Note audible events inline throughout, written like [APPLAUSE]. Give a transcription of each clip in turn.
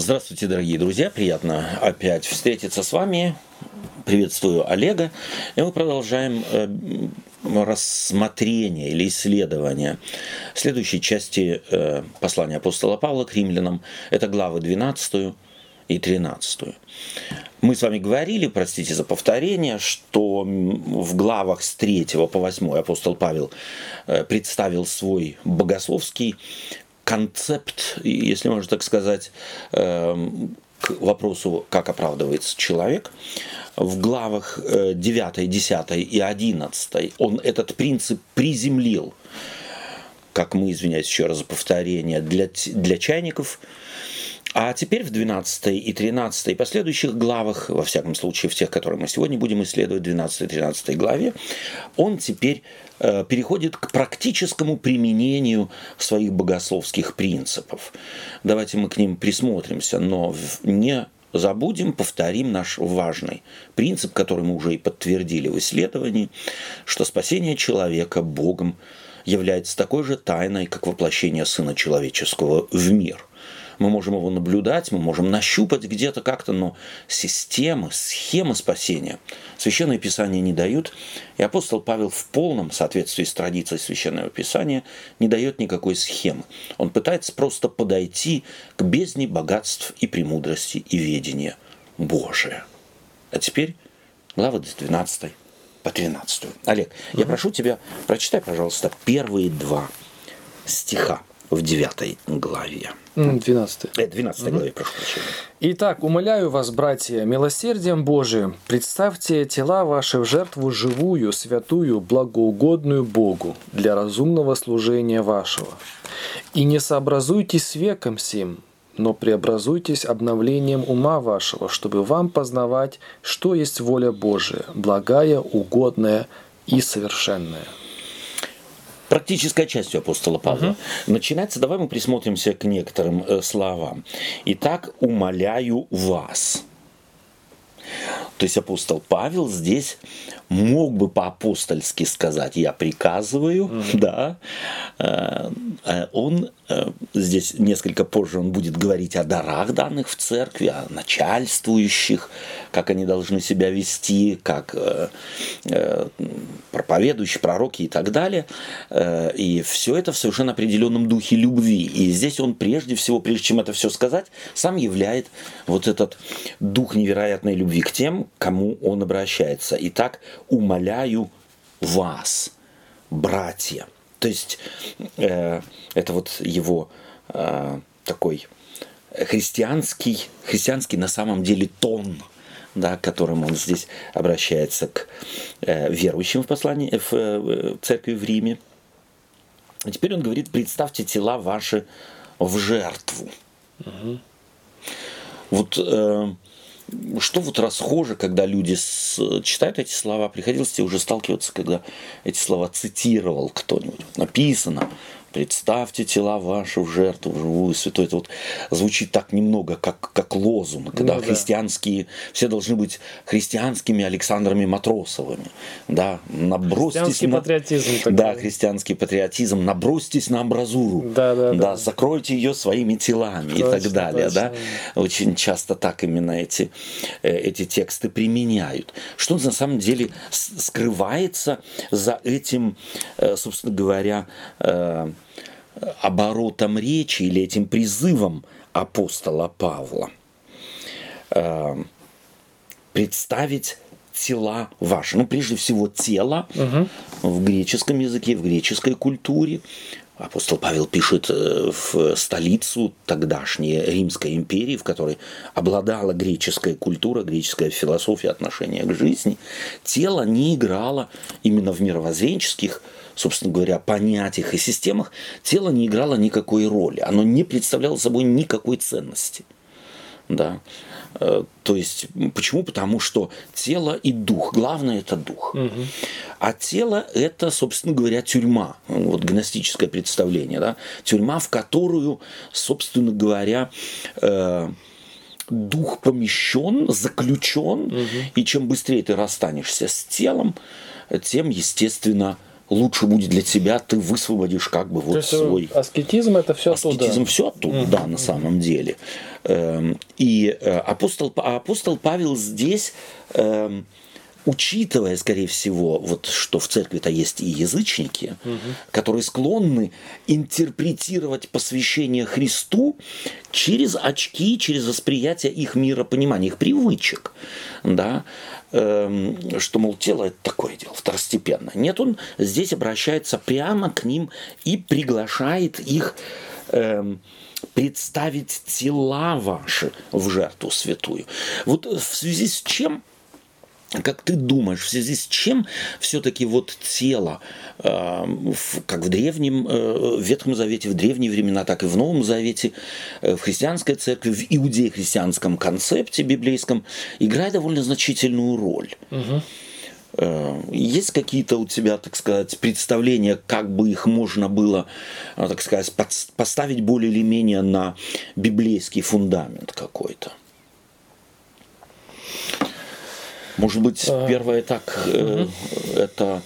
Здравствуйте, дорогие друзья. Приятно опять встретиться с вами. Приветствую Олега. И мы продолжаем э, рассмотрение или исследование следующей части э, послания апостола Павла к римлянам. Это главы 12 и 13. Мы с вами говорили, простите за повторение, что в главах с 3 по 8 апостол Павел э, представил свой богословский концепт, если можно так сказать, эм, к вопросу, как оправдывается человек, в главах 9, э, 10 и 11 он этот принцип приземлил, как мы, извиняюсь еще раз за повторение, для, для чайников – а теперь в 12 и 13 и последующих главах, во всяком случае в тех, которые мы сегодня будем исследовать, 12 и 13 главе, он теперь э, переходит к практическому применению своих богословских принципов. Давайте мы к ним присмотримся, но не забудем, повторим наш важный принцип, который мы уже и подтвердили в исследовании, что спасение человека Богом является такой же тайной, как воплощение Сына Человеческого в мир мы можем его наблюдать, мы можем нащупать где-то как-то, но системы, схемы спасения Священное Писание не дают, и апостол Павел в полном соответствии с традицией Священного Писания не дает никакой схемы. Он пытается просто подойти к бездне богатств и премудрости и ведения Божия. А теперь глава 12 по 13. Олег, угу. я прошу тебя, прочитай, пожалуйста, первые два стиха в 9 главе. 12. Э, 12 угу. главе, прошу прощения. Итак, умоляю вас, братья, милосердием Божиим, представьте тела ваши в жертву живую, святую, благоугодную Богу для разумного служения вашего. И не сообразуйтесь с веком сим, но преобразуйтесь обновлением ума вашего, чтобы вам познавать, что есть воля Божия, благая, угодная и совершенная практической частью апостола Павла. Угу. Начинается, давай мы присмотримся к некоторым э, словам. Итак, умоляю вас. То есть апостол Павел здесь мог бы по-апостольски сказать, я приказываю, mm-hmm. да, э, э, он э, здесь несколько позже он будет говорить о дарах данных в церкви, о начальствующих, как они должны себя вести, как проповедующие, пророки и так далее. И все это в совершенно определенном духе любви. И здесь он прежде всего, прежде чем это все сказать, сам являет вот этот дух невероятной любви к тем, кому он обращается. Итак, умоляю вас, братья. То есть э, это вот его э, такой христианский, христианский на самом деле тон, да, которым он здесь обращается к э, верующим в послании в э, церкви в Риме. А теперь он говорит, представьте тела ваши в жертву. Угу. Вот э, что вот расхоже, когда люди с, читают эти слова, приходилось тебе уже сталкиваться, когда эти слова цитировал кто-нибудь. Написано, Представьте тела ваши в жертву, живую святой. Это вот звучит так немного, как, как лозунг. Ну, да, христианские, все должны быть христианскими Александрами Матросовыми. Да, набросьтесь христианский на... патриотизм. Такой. Да, христианский патриотизм. Набросьтесь на амбразуру. Да, да, да. да закройте ее своими телами точно, и так далее. Точно. Да? Очень часто так именно эти, э, эти тексты применяют. Что на самом деле скрывается за этим, э, собственно говоря, э, оборотом речи или этим призывом апостола Павла э, представить тела ваши. Ну, прежде всего, тело угу. в греческом языке, в греческой культуре. Апостол Павел пишет э, в столицу тогдашней Римской империи, в которой обладала греческая культура, греческая философия отношения к жизни. Тело не играло именно в мировоззренческих собственно говоря, понятиях и системах тело не играло никакой роли. Оно не представляло собой никакой ценности. Да. Э, то есть, почему? Потому что тело и дух. Главное это дух. Угу. А тело это, собственно говоря, тюрьма. Вот гностическое представление. Да? Тюрьма, в которую, собственно говоря, э, дух помещен, заключен. Угу. И чем быстрее ты расстанешься с телом, тем, естественно, лучше будет для тебя, ты высвободишь как бы вот То есть свой... Аскетизм это все оттуда? Аскетизм все оттуда, mm-hmm. да, на самом деле. Эм, и э, апостол, апостол Павел здесь эм, учитывая, скорее всего, вот что в церкви-то есть и язычники, угу. которые склонны интерпретировать посвящение Христу через очки, через восприятие их миропонимания, их привычек, да, эм, что, мол, тело это такое дело, второстепенно. Нет, он здесь обращается прямо к ним и приглашает их эм, представить тела ваши в жертву святую. Вот в связи с чем как ты думаешь, в связи с чем все-таки вот тело, э, как в древнем, э, в Ветхом Завете, в древние времена, так и в Новом Завете, э, в христианской церкви, в иудео-христианском концепте библейском, играет довольно значительную роль? Угу. Есть какие-то у тебя, так сказать, представления, как бы их можно было, так сказать, поставить более или менее на библейский фундамент какой-то? Может быть, а. первое так, угу. это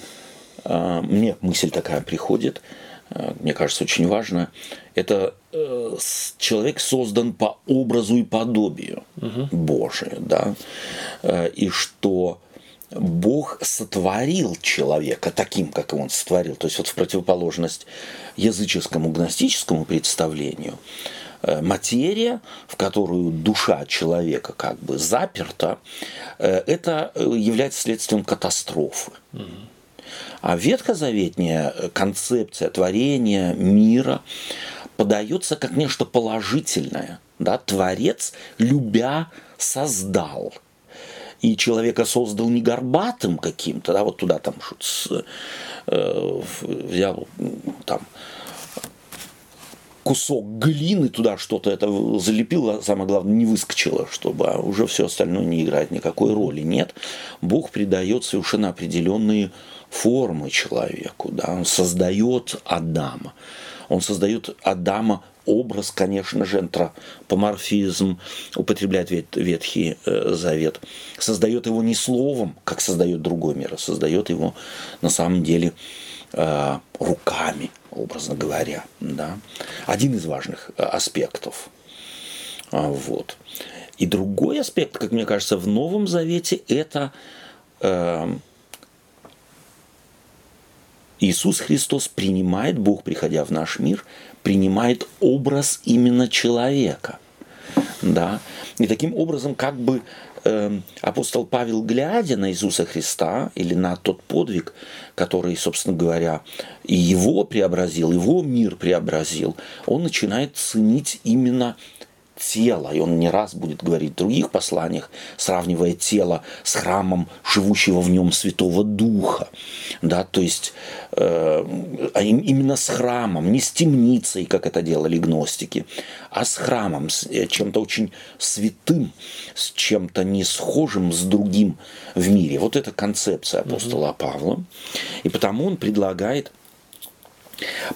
э, мне мысль такая приходит, э, мне кажется, очень важно. Это э, человек создан по образу и подобию угу. Божию, да, э, и что Бог сотворил человека таким, как он сотворил, то есть вот в противоположность языческому гностическому представлению, Э, материя, в которую душа человека как бы заперта, э, это э, является следствием катастрофы. А ветхозаветняя концепция творения мира подается как нечто положительное. Да? Творец, любя, создал. И человека создал не горбатым каким-то, да, вот туда там э, взял там кусок глины туда что-то это залепил, а самое главное, не выскочило, чтобы а уже все остальное не играет никакой роли. Нет, Бог придает совершенно определенные формы человеку, да, он создает Адама. Он создает Адама образ, конечно же, антропоморфизм, употребляет вет, Ветхий э, Завет, создает его не словом, как создает другой мир, а создает его на самом деле э, руками, образно говоря. Да? Один из важных э, аспектов. А, вот. И другой аспект, как мне кажется, в Новом Завете это э, Иисус Христос принимает, Бог, приходя в наш мир, принимает образ именно человека. Да? И таким образом как бы Эм, апостол Павел, глядя на Иисуса Христа или на тот подвиг, который, собственно говоря, и его преобразил, его мир преобразил, он начинает ценить именно тело, и он не раз будет говорить в других посланиях, сравнивая тело с храмом живущего в нем Святого Духа, да, то есть э, а именно с храмом, не с темницей, как это делали гностики, а с храмом, с э, чем-то очень святым, с чем-то не схожим с другим в мире. Вот это концепция апостола угу. Павла, и потому он предлагает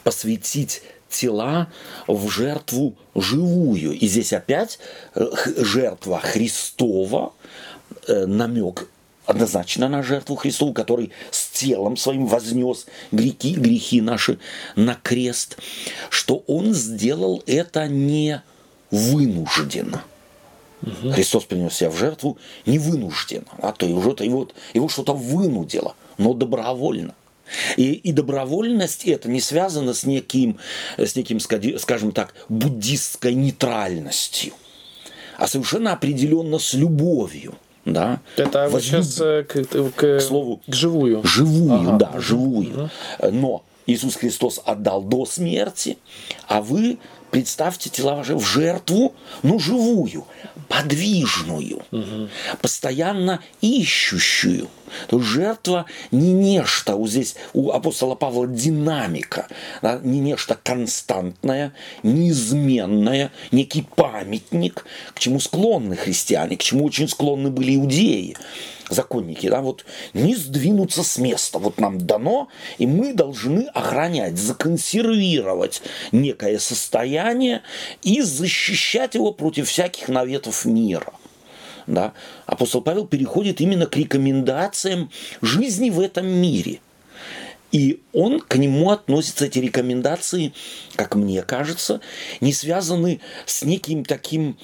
посвятить тела в жертву живую. И здесь опять э, жертва Христова, э, намек однозначно на жертву Христову, который с телом своим вознес грехи, грехи наши на крест, что он сделал это не вынужденно. Угу. Христос принес себя в жертву не вынужденно, а то его, его, его что-то вынудило, но добровольно. И, и добровольность это не связано с неким, с неким, скажем так, буддистской нейтральностью, а совершенно определенно с любовью. Да? Это вот сейчас э, к, к, к, слову, к живую. Живую, ага. да, живую. Угу. Но Иисус Христос отдал до смерти, а вы представьте тела ваши в жертву, но живую, подвижную, угу. постоянно ищущую. То жертва не нечто, вот здесь у апостола Павла динамика, да, не нечто константное, неизменное, некий памятник, к чему склонны христиане, к чему очень склонны были иудеи законники, да, вот не сдвинуться с места. Вот нам дано, и мы должны охранять, законсервировать некое состояние и защищать его против всяких наветов мира. Да? Апостол Павел переходит именно к рекомендациям жизни в этом мире. И он к нему относится, эти рекомендации, как мне кажется, не связаны с неким таким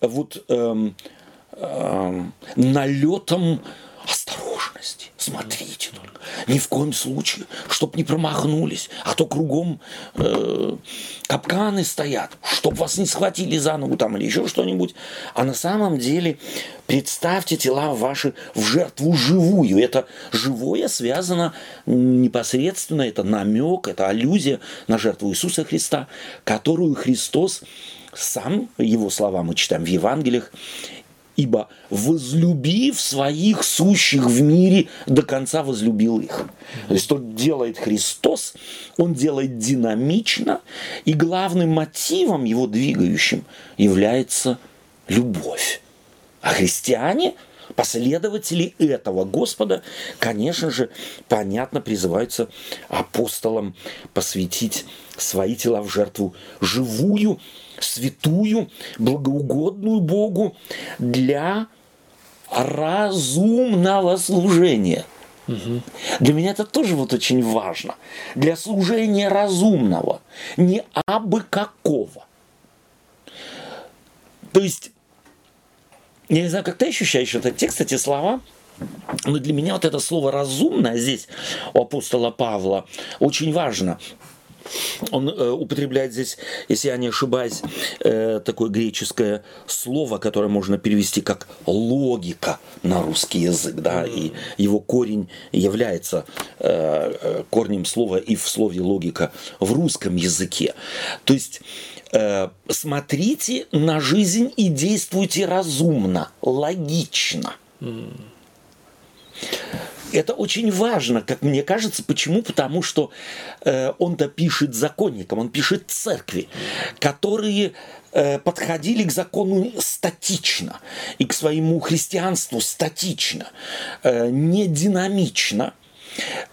вот эм, эм, налетом осторожности. Смотрите только, ни в коем случае, чтоб не промахнулись, а то кругом э, капканы стоят, чтоб вас не схватили за ногу там или еще что-нибудь. А на самом деле представьте тела ваши в жертву живую. Это живое связано непосредственно, это намек, это аллюзия на жертву Иисуса Христа, которую Христос сам, его слова мы читаем в Евангелиях, ибо возлюбив своих сущих в мире, до конца возлюбил их. То есть что делает Христос, он делает динамично, и главным мотивом его двигающим является любовь. А христиане, последователи этого Господа, конечно же, понятно призываются апостолам посвятить свои тела в жертву живую, святую, благоугодную Богу для разумного служения. Угу. Для меня это тоже вот очень важно. Для служения разумного, не абы какого. То есть, я не знаю, как ты ощущаешь этот текст, эти слова, но для меня вот это слово «разумное» здесь у апостола Павла очень важно он э, употребляет здесь, если я не ошибаюсь, э, такое греческое слово, которое можно перевести как логика на русский язык, да, и его корень является э, э, корнем слова и в слове логика в русском языке. То есть э, смотрите на жизнь и действуйте разумно, логично. Mm. Это очень важно, как мне кажется. Почему? Потому что э, он-то пишет законникам, он пишет церкви, которые э, подходили к закону статично и к своему христианству статично, э, не динамично.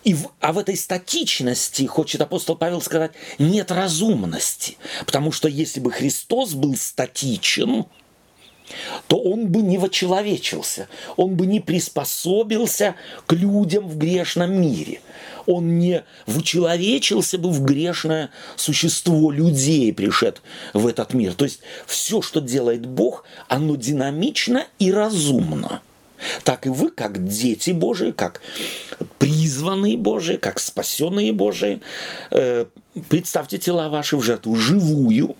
И в, а в этой статичности, хочет апостол Павел сказать, нет разумности. Потому что если бы Христос был статичен, то он бы не вочеловечился, он бы не приспособился к людям в грешном мире. Он не вычеловечился бы в грешное существо людей, пришед в этот мир. То есть все, что делает Бог, оно динамично и разумно. Так и вы, как дети Божии, как призванные Божии, как спасенные Божии, э, представьте тела ваши в жертву живую,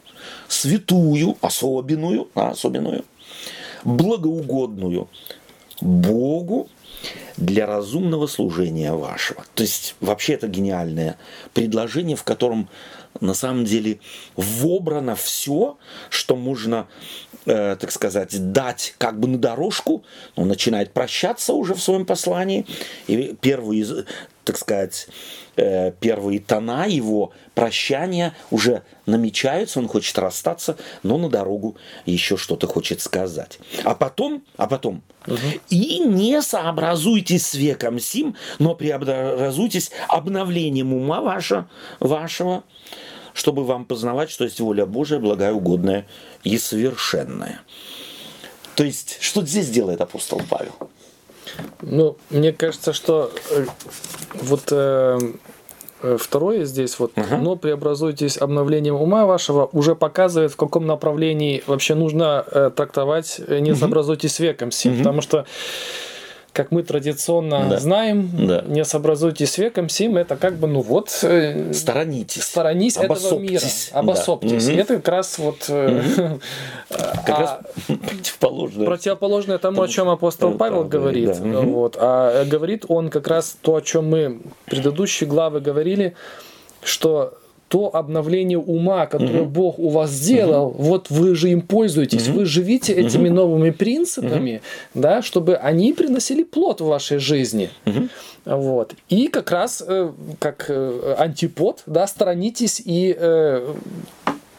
святую, особенную, особенную, благоугодную Богу для разумного служения вашего. То есть вообще это гениальное предложение, в котором на самом деле вобрано все, что можно, э, так сказать, дать как бы на дорожку. Он начинает прощаться уже в своем послании. И первый так сказать, э, первые тона его прощания уже намечаются, он хочет расстаться, но на дорогу еще что-то хочет сказать. А потом, а потом, угу. и не сообразуйтесь с веком сим, но преобразуйтесь обновлением ума вашего, вашего, чтобы вам познавать, что есть воля Божия, благая, угодная и совершенная. То есть, что здесь делает апостол Павел? Ну, мне кажется, что э, вот э, э, второе здесь вот, uh-huh. но преобразуйтесь обновлением ума вашего, уже показывает, в каком направлении вообще нужно э, трактовать э, не uh-huh. сообразуйтесь веком сим, uh-huh. потому что как мы традиционно да. знаем, да. не сообразуйтесь с веком сим, это как бы, ну вот... Э, сторонитесь. Сторонись этого мира. Обособьтесь. Да. Это как раз вот... Угу. [LAUGHS] как а, раз противоположное. Противоположное тому, о чем апостол Павел говорит. Да. Вот. А говорит он как раз то, о чем мы в предыдущей главы говорили, что то обновление ума, которое угу. Бог у вас сделал, угу. вот вы же им пользуетесь, угу. вы живите этими угу. новыми принципами, угу. да, чтобы они приносили плод в вашей жизни. Угу. Вот. И как раз э, как э, антипод, да, сторонитесь и э,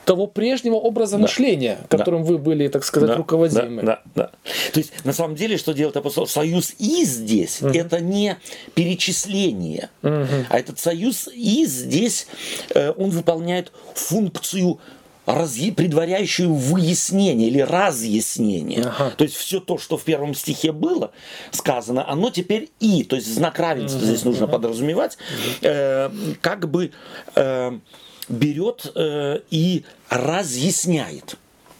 того прежнего образа да. мышления, которым да. вы были, так сказать, да. руководимы. Да, да, да. То есть, на самом деле, что делает апостол? Союз «и» здесь угу. это не перечисление, угу. а этот союз «и» здесь, э, он выполняет функцию разъ... предваряющую выяснение или разъяснение. Ага. То есть все то, что в первом стихе было сказано, оно теперь и, то есть знак равенства угу, здесь нужно угу. подразумевать, э, как бы э, берет э, и разъясняет.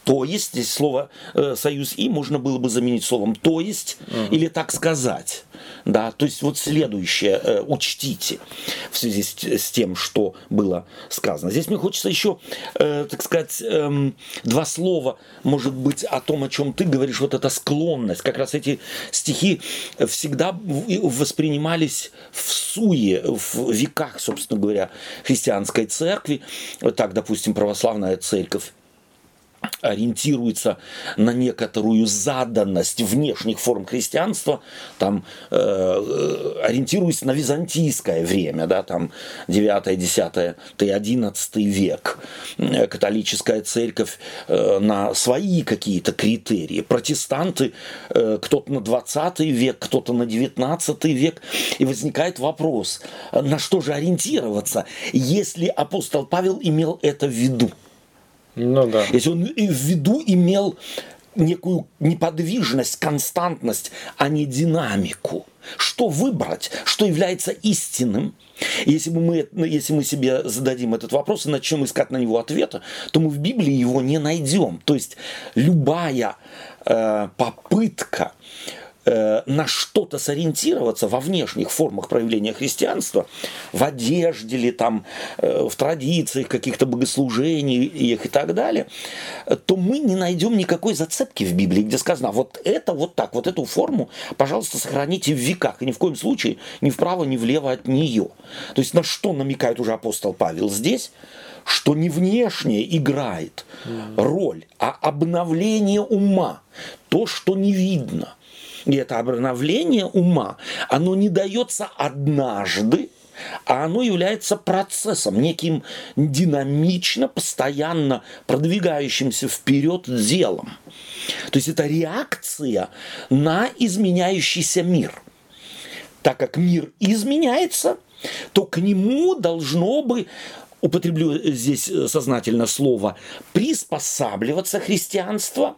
То есть, здесь слово э, союз и можно было бы заменить словом то есть угу. или так сказать. Да, то есть вот следующее э, учтите в связи с, с тем, что было сказано. Здесь мне хочется еще, э, так сказать, э, два слова, может быть, о том, о чем ты говоришь, вот эта склонность. Как раз эти стихи всегда воспринимались в суе, в веках, собственно говоря, христианской церкви. Так, допустим, православная церковь ориентируется на некоторую заданность внешних форм христианства, там э, э ориентируясь на византийское время, да, там 9, 10, 11 век, э, католическая церковь э, на свои какие-то критерии, протестанты э, кто-то на 20 век, кто-то на 19 век, и возникает вопрос, на что же ориентироваться, если апостол Павел имел это в виду? Ну да. Если он в виду имел некую неподвижность, константность, а не динамику. Что выбрать, что является истинным? Если мы, если мы себе зададим этот вопрос и начнем искать на него ответа, то мы в Библии его не найдем. То есть любая э, попытка Э, на что-то сориентироваться во внешних формах проявления христианства, в одежде ли там, э, в традициях каких-то богослужений их и так далее, то мы не найдем никакой зацепки в Библии, где сказано, вот это вот так, вот эту форму, пожалуйста, сохраните в веках, и ни в коем случае ни вправо, ни влево от нее. То есть на что намекает уже апостол Павел здесь? что не внешнее играет роль, а обновление ума, то, что не видно – и это обновление ума, оно не дается однажды, а оно является процессом, неким динамично, постоянно продвигающимся вперед делом. То есть это реакция на изменяющийся мир. Так как мир изменяется, то к нему должно бы употреблю здесь э, сознательно слово, приспосабливаться христианство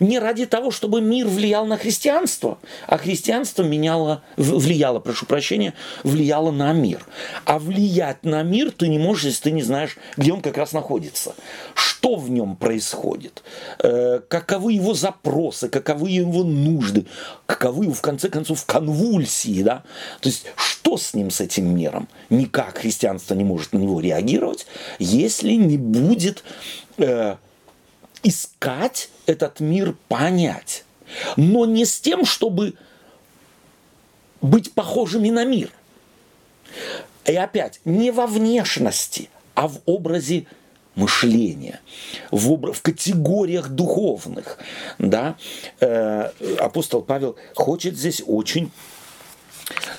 не ради того, чтобы мир влиял на христианство, а христианство меняло, влияло, прошу прощения, влияло на мир. А влиять на мир ты не можешь, если ты не знаешь, где он как раз находится, что в нем происходит, э, каковы его запросы, каковы его нужды, каковы, в конце концов, конвульсии, да? То есть, что с ним, с этим миром? Никак христианство не может на него реагировать, если не будет э, искать этот мир понять. Но не с тем, чтобы быть похожими на мир. И опять, не во внешности, а в образе мышления, в, образ, в категориях духовных. Да? Э, апостол Павел хочет здесь очень,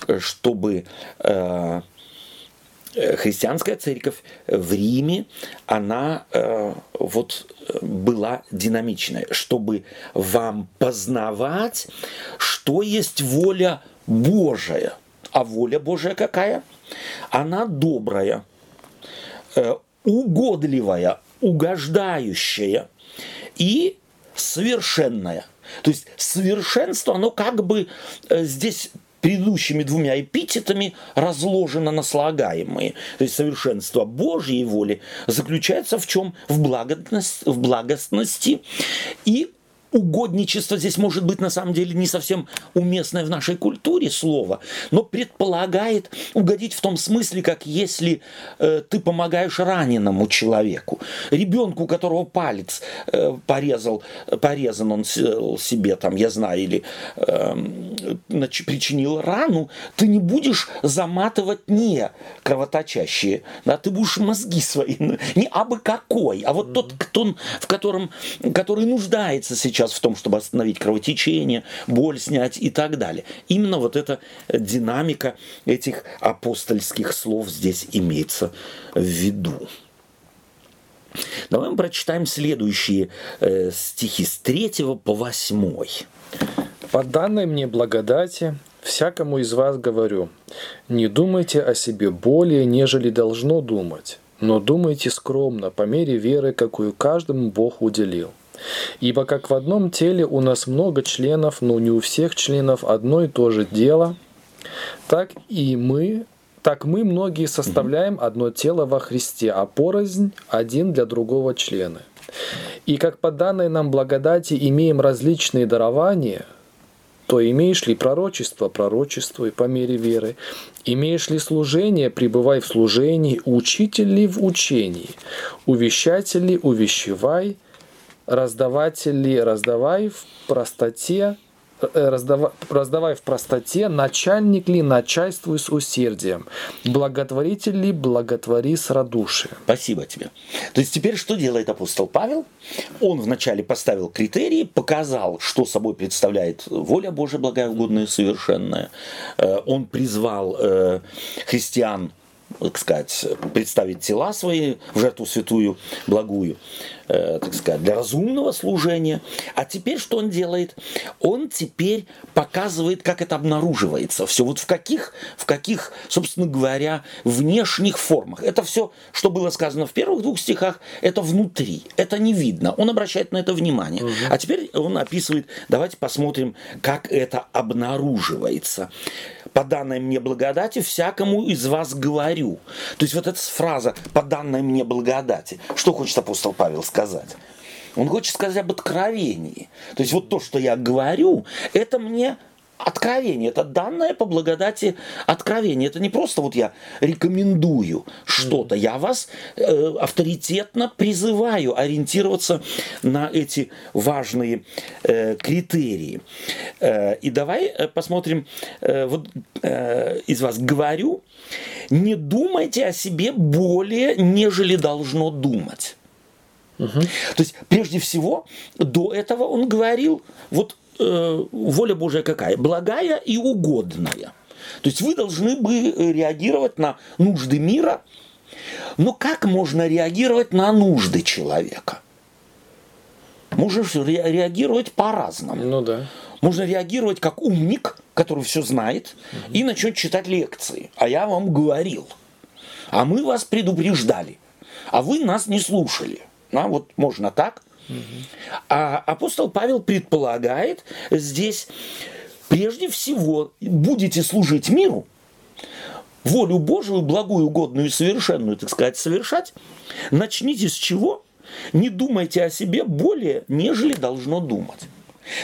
э, чтобы э, христианская церковь в Риме, она э, вот была динамичная, чтобы вам познавать, что есть воля Божия. А воля Божия какая? Она добрая, э, угодливая, угождающая и совершенная. То есть совершенство, оно как бы э, здесь предыдущими двумя эпитетами разложено на слагаемые. То есть совершенство Божьей воли заключается в чем? В, благостности, в благостности и угодничество здесь может быть на самом деле не совсем уместное в нашей культуре слово, но предполагает угодить в том смысле, как если э, ты помогаешь раненому человеку, ребенку, у которого палец э, порезал, порезан он себе там, я знаю, или э, причинил рану, ты не будешь заматывать не кровоточащие, да, ты будешь мозги свои, [LAUGHS] не абы какой, а вот тот, кто, в котором, который нуждается сейчас сейчас в том, чтобы остановить кровотечение, боль снять и так далее. Именно вот эта динамика этих апостольских слов здесь имеется в виду. Давай мы прочитаем следующие э, стихи с 3 по 8. «По данной мне благодати всякому из вас говорю, не думайте о себе более, нежели должно думать, но думайте скромно, по мере веры, какую каждому Бог уделил. Ибо как в одном теле у нас много членов, но не у всех членов одно и то же дело, так и мы, так мы многие составляем одно тело во Христе, а порознь один для другого члена. И как по данной нам благодати имеем различные дарования – то имеешь ли пророчество, пророчествуй по мере веры. Имеешь ли служение, пребывай в служении, учитель ли в учении, увещатель ли увещевай, раздаватель ли раздавай в простоте, Э, раздавай, раздавай в простоте, начальник ли начальствуй с усердием, благотворитель ли благотвори с радушием. Спасибо тебе. То есть теперь что делает апостол Павел? Он вначале поставил критерии, показал, что собой представляет воля Божия, благая, угодная и совершенная. Э, он призвал э, христиан так сказать, представить тела свои в жертву святую, благую, э, так сказать, для разумного служения. А теперь что он делает? Он теперь показывает, как это обнаруживается. Все вот в каких, в каких, собственно говоря, внешних формах. Это все, что было сказано в первых двух стихах, это внутри, это не видно. Он обращает на это внимание. Угу. А теперь он описывает, давайте посмотрим, как это обнаруживается по данной мне благодати всякому из вас говорю. То есть вот эта фраза по данной мне благодати. Что хочет апостол Павел сказать? Он хочет сказать об откровении. То есть вот то, что я говорю, это мне откровение, это данное по благодати откровение. Это не просто вот я рекомендую что-то, я вас э, авторитетно призываю ориентироваться на эти важные э, критерии. Э, и давай э, посмотрим, э, вот э, из вас говорю, не думайте о себе более, нежели должно думать. Угу. То есть, прежде всего, до этого он говорил, вот э, воля Божия какая? Благая и угодная. То есть вы должны бы реагировать на нужды мира. Но как можно реагировать на нужды человека? Можно реагировать по-разному. Ну да. Можно реагировать как умник, который все знает, угу. и начнет читать лекции. А я вам говорил. А мы вас предупреждали. А вы нас не слушали. А вот можно так. А апостол Павел предполагает здесь, прежде всего, будете служить миру, волю Божию, благую, угодную и совершенную, так сказать, совершать, начните с чего? Не думайте о себе более, нежели должно думать.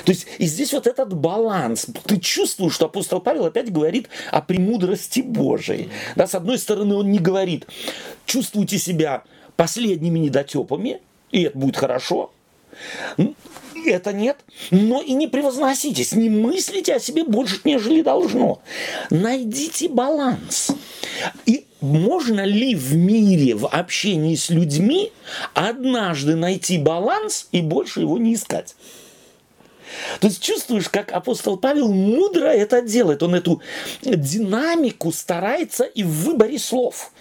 То есть и здесь вот этот баланс. Ты чувствуешь, что апостол Павел опять говорит о премудрости Божией. Да, с одной стороны, он не говорит, чувствуйте себя последними недотепами, и это будет хорошо. Это нет. Но и не превозноситесь, не мыслите о себе больше, нежели должно. Найдите баланс. И можно ли в мире, в общении с людьми однажды найти баланс и больше его не искать? То есть чувствуешь, как апостол Павел мудро это делает. Он эту динамику старается и в выборе слов,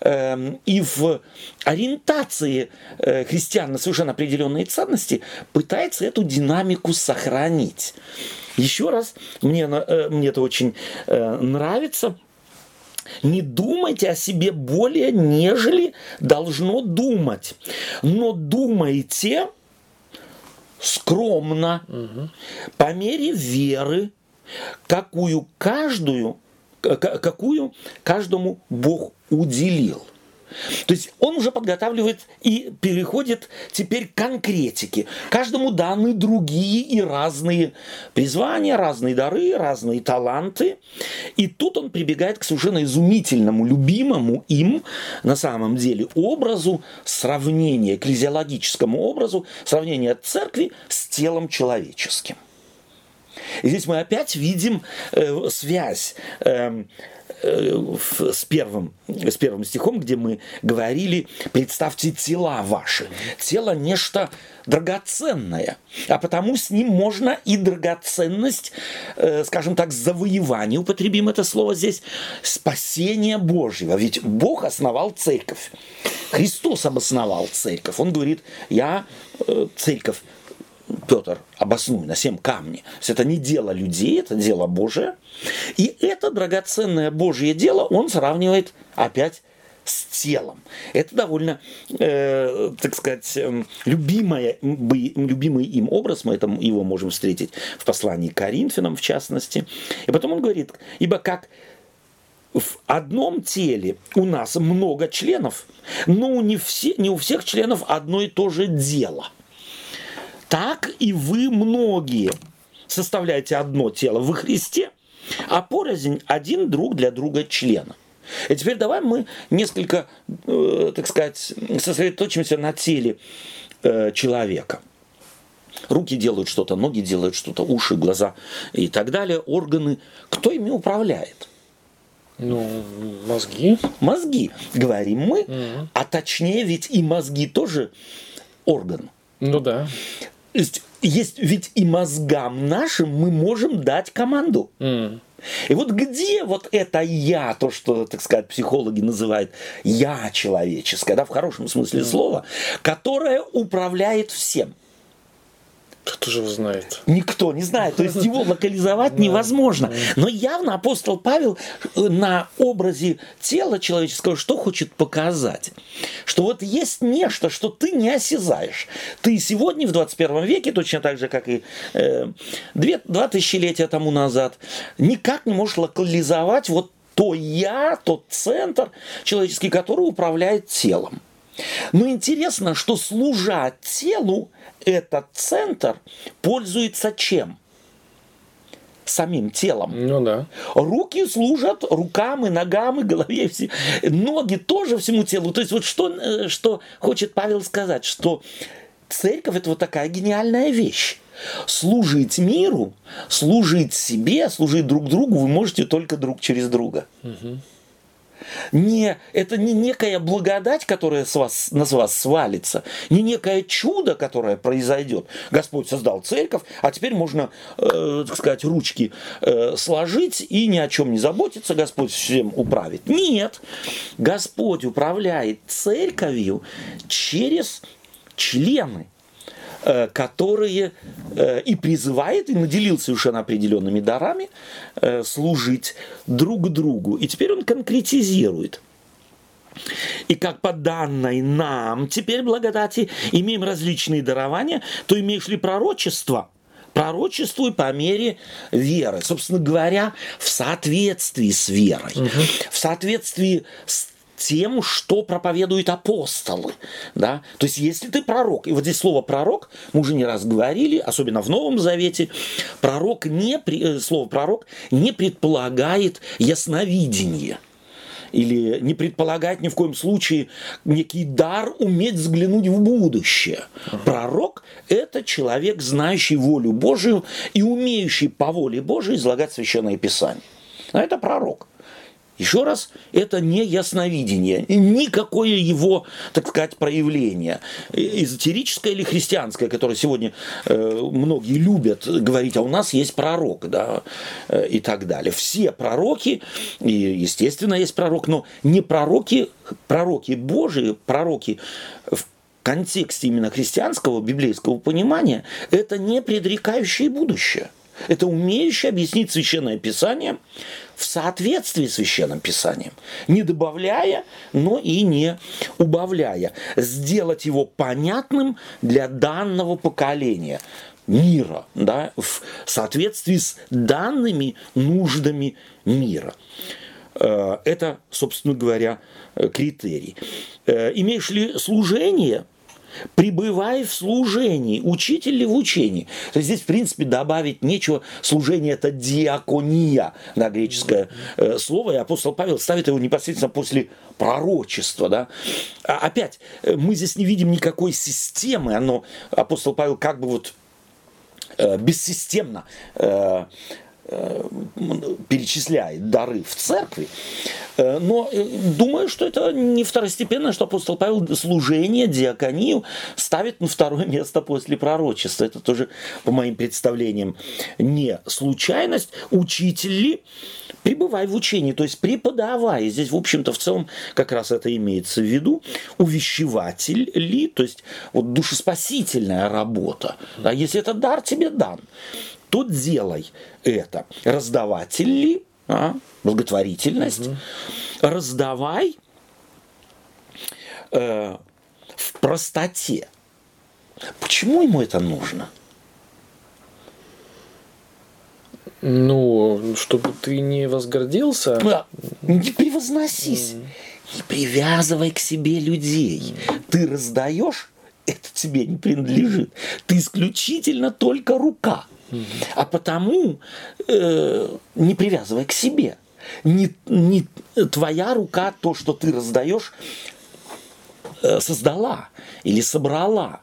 э, и в ориентации э, христиан на совершенно определенные ценности пытается эту динамику сохранить. Еще раз, мне, э, мне это очень э, нравится. Не думайте о себе более, нежели должно думать. Но думайте скромно, угу. по мере веры, какую каждую, какую каждому Бог уделил. То есть он уже подготавливает и переходит теперь к конкретике. Каждому даны другие и разные призвания, разные дары, разные таланты. И тут он прибегает к совершенно изумительному, любимому им на самом деле образу сравнения, экклезиологическому образу сравнения церкви с телом человеческим. И здесь мы опять видим э, связь э, с первым, с первым стихом, где мы говорили, представьте тела ваши. Тело нечто драгоценное, а потому с ним можно и драгоценность, э, скажем так, завоевания, употребим это слово здесь, спасения Божьего. Ведь Бог основал церковь. Христос обосновал церковь. Он говорит, я э, церковь Петр, обоснуй на семь камни. То есть это не дело людей, это дело Божие. И это драгоценное Божье дело он сравнивает опять с телом. Это довольно, э, так сказать, э, любимая, любимый им образ, мы это, его можем встретить в послании к Коринфянам, в частности. И потом он говорит, ибо как в одном теле у нас много членов, но не, все, не у всех членов одно и то же дело. Так и вы многие составляете одно тело во Христе, а порознь один друг для друга члена. И теперь давай мы несколько, э, так сказать, сосредоточимся на теле э, человека. Руки делают что-то, ноги делают что-то, уши, глаза и так далее, органы. Кто ими управляет? Ну, мозги. Мозги, говорим мы, угу. а точнее ведь и мозги тоже орган. Ну да. Есть, есть ведь и мозгам нашим мы можем дать команду. Mm. И вот где вот это я, то, что, так сказать, психологи называют я человеческое, да, в хорошем смысле слова, которое управляет всем. Кто же его знает? Никто не знает. То есть его [LAUGHS] локализовать невозможно. Но явно апостол Павел э, на образе тела человеческого что хочет показать? Что вот есть нечто, что ты не осязаешь. Ты сегодня в 21 веке, точно так же, как и э, две, два тысячелетия тому назад, никак не можешь локализовать вот то я, тот центр человеческий, который управляет телом. Но интересно, что служа телу, этот центр пользуется чем? самим телом. Ну да. Руки служат рукам и ногам и голове. Все. Ноги тоже всему телу. То есть вот что, э, что хочет Павел сказать, что церковь это вот такая гениальная вещь. Служить миру, служить себе, служить друг другу вы можете только друг через друга. Угу не, это не некая благодать, которая с вас, на вас свалится, не некое чудо, которое произойдет. Господь создал церковь, а теперь можно, э, так сказать, ручки э, сложить и ни о чем не заботиться, Господь всем управит. Нет, Господь управляет церковью через члены которые э, и призывает, и наделил совершенно определенными дарами э, служить друг другу. И теперь он конкретизирует. И как по данной нам теперь благодати имеем различные дарования, то имеешь ли пророчество – пророчествуй по мере веры. Собственно говоря, в соответствии с верой, угу. в соответствии с тем, что проповедуют апостолы. Да? То есть, если ты пророк, и вот здесь слово пророк, мы уже не раз говорили, особенно в Новом Завете, пророк не, э, слово пророк не предполагает ясновидение или не предполагает ни в коем случае некий дар уметь взглянуть в будущее. Пророк – это человек, знающий волю Божию и умеющий по воле Божией излагать Священное Писание. Это пророк. Еще раз, это не ясновидение, никакое его, так сказать, проявление, эзотерическое или христианское, которое сегодня э, многие любят говорить, а у нас есть пророк, да, э, и так далее. Все пророки, и, естественно, есть пророк, но не пророки, пророки Божии, пророки в контексте именно христианского, библейского понимания, это не предрекающее будущее. Это умеющий объяснить Священное Писание в соответствии с Священным Писанием, не добавляя, но и не убавляя. Сделать его понятным для данного поколения мира, да, в соответствии с данными нуждами мира. Э, это, собственно говоря, критерий. Э, имеешь ли служение – пребывай в служении, учитель ли в учении. То есть здесь, в принципе, добавить нечего. Служение – это диакония, на греческое э, слово, и апостол Павел ставит его непосредственно после пророчества. Да? А опять, э, мы здесь не видим никакой системы, оно, апостол Павел как бы вот э, бессистемно Э, перечисляет дары в церкви, э, но э, думаю, что это не второстепенно, что апостол Павел служение, диаконию ставит на второе место после пророчества. Это тоже, по моим представлениям, не случайность. Учитель ли, пребывай в учении, то есть преподавай. Здесь, в общем-то, в целом как раз это имеется в виду. Увещеватель ли, то есть вот душеспасительная работа. Да, если это дар тебе дан, то делай это. Раздаватель ли, а, благотворительность, угу. раздавай э, в простоте. Почему ему это нужно? Ну, чтобы ты не возгордился. Да. Не превозносись. Mm. Не привязывай к себе людей. Mm. Ты раздаешь, это тебе не принадлежит. Ты исключительно только рука. А потому э, не привязывай к себе. Не, не твоя рука, то, что ты раздаешь, э, создала или собрала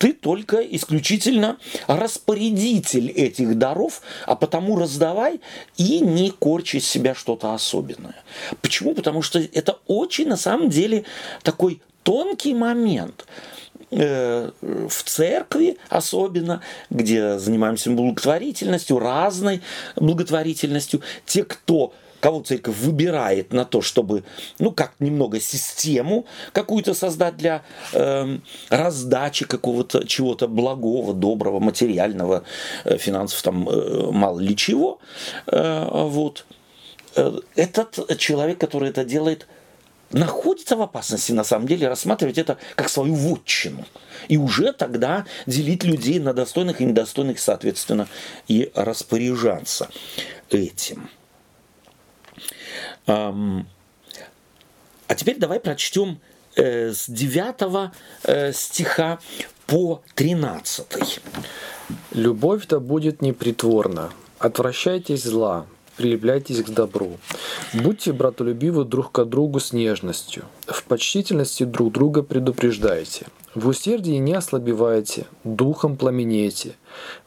ты только исключительно распорядитель этих даров, а потому раздавай и не корчи из себя что-то особенное. Почему? Потому что это очень на самом деле такой тонкий момент в церкви особенно, где занимаемся благотворительностью, разной благотворительностью, те, кто кого церковь выбирает на то, чтобы, ну, как немного систему какую-то создать для э, раздачи какого-то чего-то благого, доброго, материального, э, финансов там э, мало ли чего. Э, вот. Э, этот человек, который это делает, находится в опасности на самом деле рассматривать это как свою вотчину. И уже тогда делить людей на достойных и недостойных, соответственно, и распоряжаться этим. А теперь давай прочтем э, с 9 э, стиха по 13. «Любовь да будет непритворна, отвращайтесь зла, прилепляйтесь к добру. Будьте братолюбивы друг к другу с нежностью, в почтительности друг друга предупреждайте, в усердии не ослабевайте, духом пламенейте,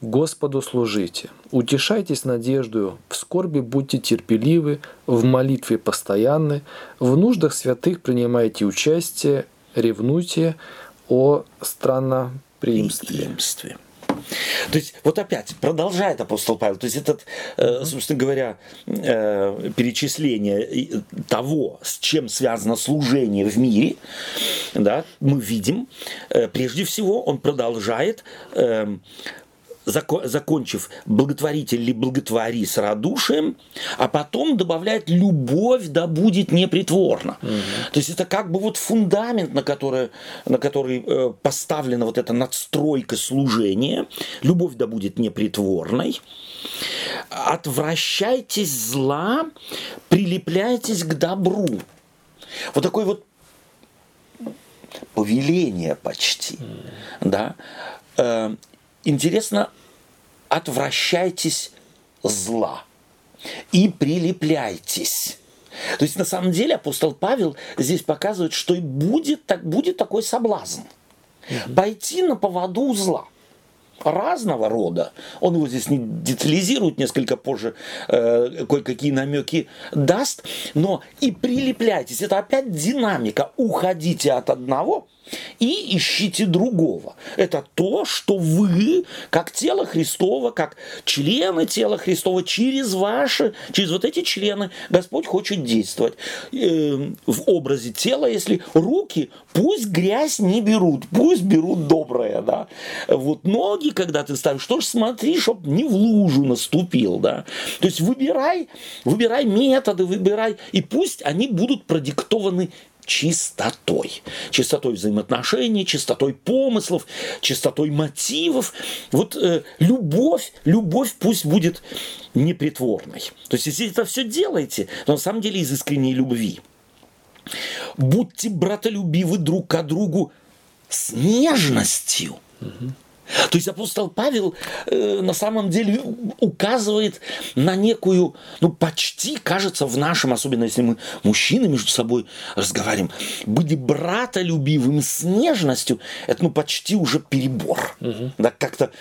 Господу служите, утешайтесь надеждою, в скорби будьте терпеливы, в молитве постоянны, в нуждах святых принимайте участие, ревнуйте о странноприимстве. То есть, вот опять, продолжает апостол Павел, то есть этот, э, собственно говоря, э, перечисление того, с чем связано служение в мире, да, мы видим, э, прежде всего он продолжает эм, закончив благотворитель или благотвори с радушием, а потом добавляет любовь да будет непритворна. Угу. То есть это как бы вот фундамент, на который, на который э, поставлена вот эта надстройка служения. Любовь да будет непритворной. Отвращайтесь зла, прилепляйтесь к добру. Вот такой вот повеление почти, mm. да, э, интересно, отвращайтесь зла и прилепляйтесь. То есть на самом деле апостол Павел здесь показывает, что и будет, так, будет такой соблазн. Пойти на поводу зла разного рода. Он его здесь не детализирует, несколько позже э, кое-какие намеки даст, но и прилепляйтесь. Это опять динамика. Уходите от одного и ищите другого. Это то, что вы, как тело Христова, как члены тела Христова, через ваши, через вот эти члены Господь хочет действовать. Э, в образе тела, если руки, пусть грязь не берут, пусть берут доброе, да. Вот ноги, когда ты ставишь, что ж смотри, чтобы не в лужу наступил, да. То есть выбирай, выбирай методы, выбирай, и пусть они будут продиктованы чистотой. Чистотой взаимоотношений, чистотой помыслов, чистотой мотивов. Вот э, любовь, любовь пусть будет непритворной. То есть, если это все делаете, то на самом деле из искренней любви. Будьте братолюбивы друг к другу с нежностью. Угу. То есть апостол Павел э, на самом деле указывает на некую, ну почти, кажется, в нашем, особенно если мы мужчины между собой разговариваем, быть брата любивым с нежностью, это ну почти уже перебор. Угу. Да, как-то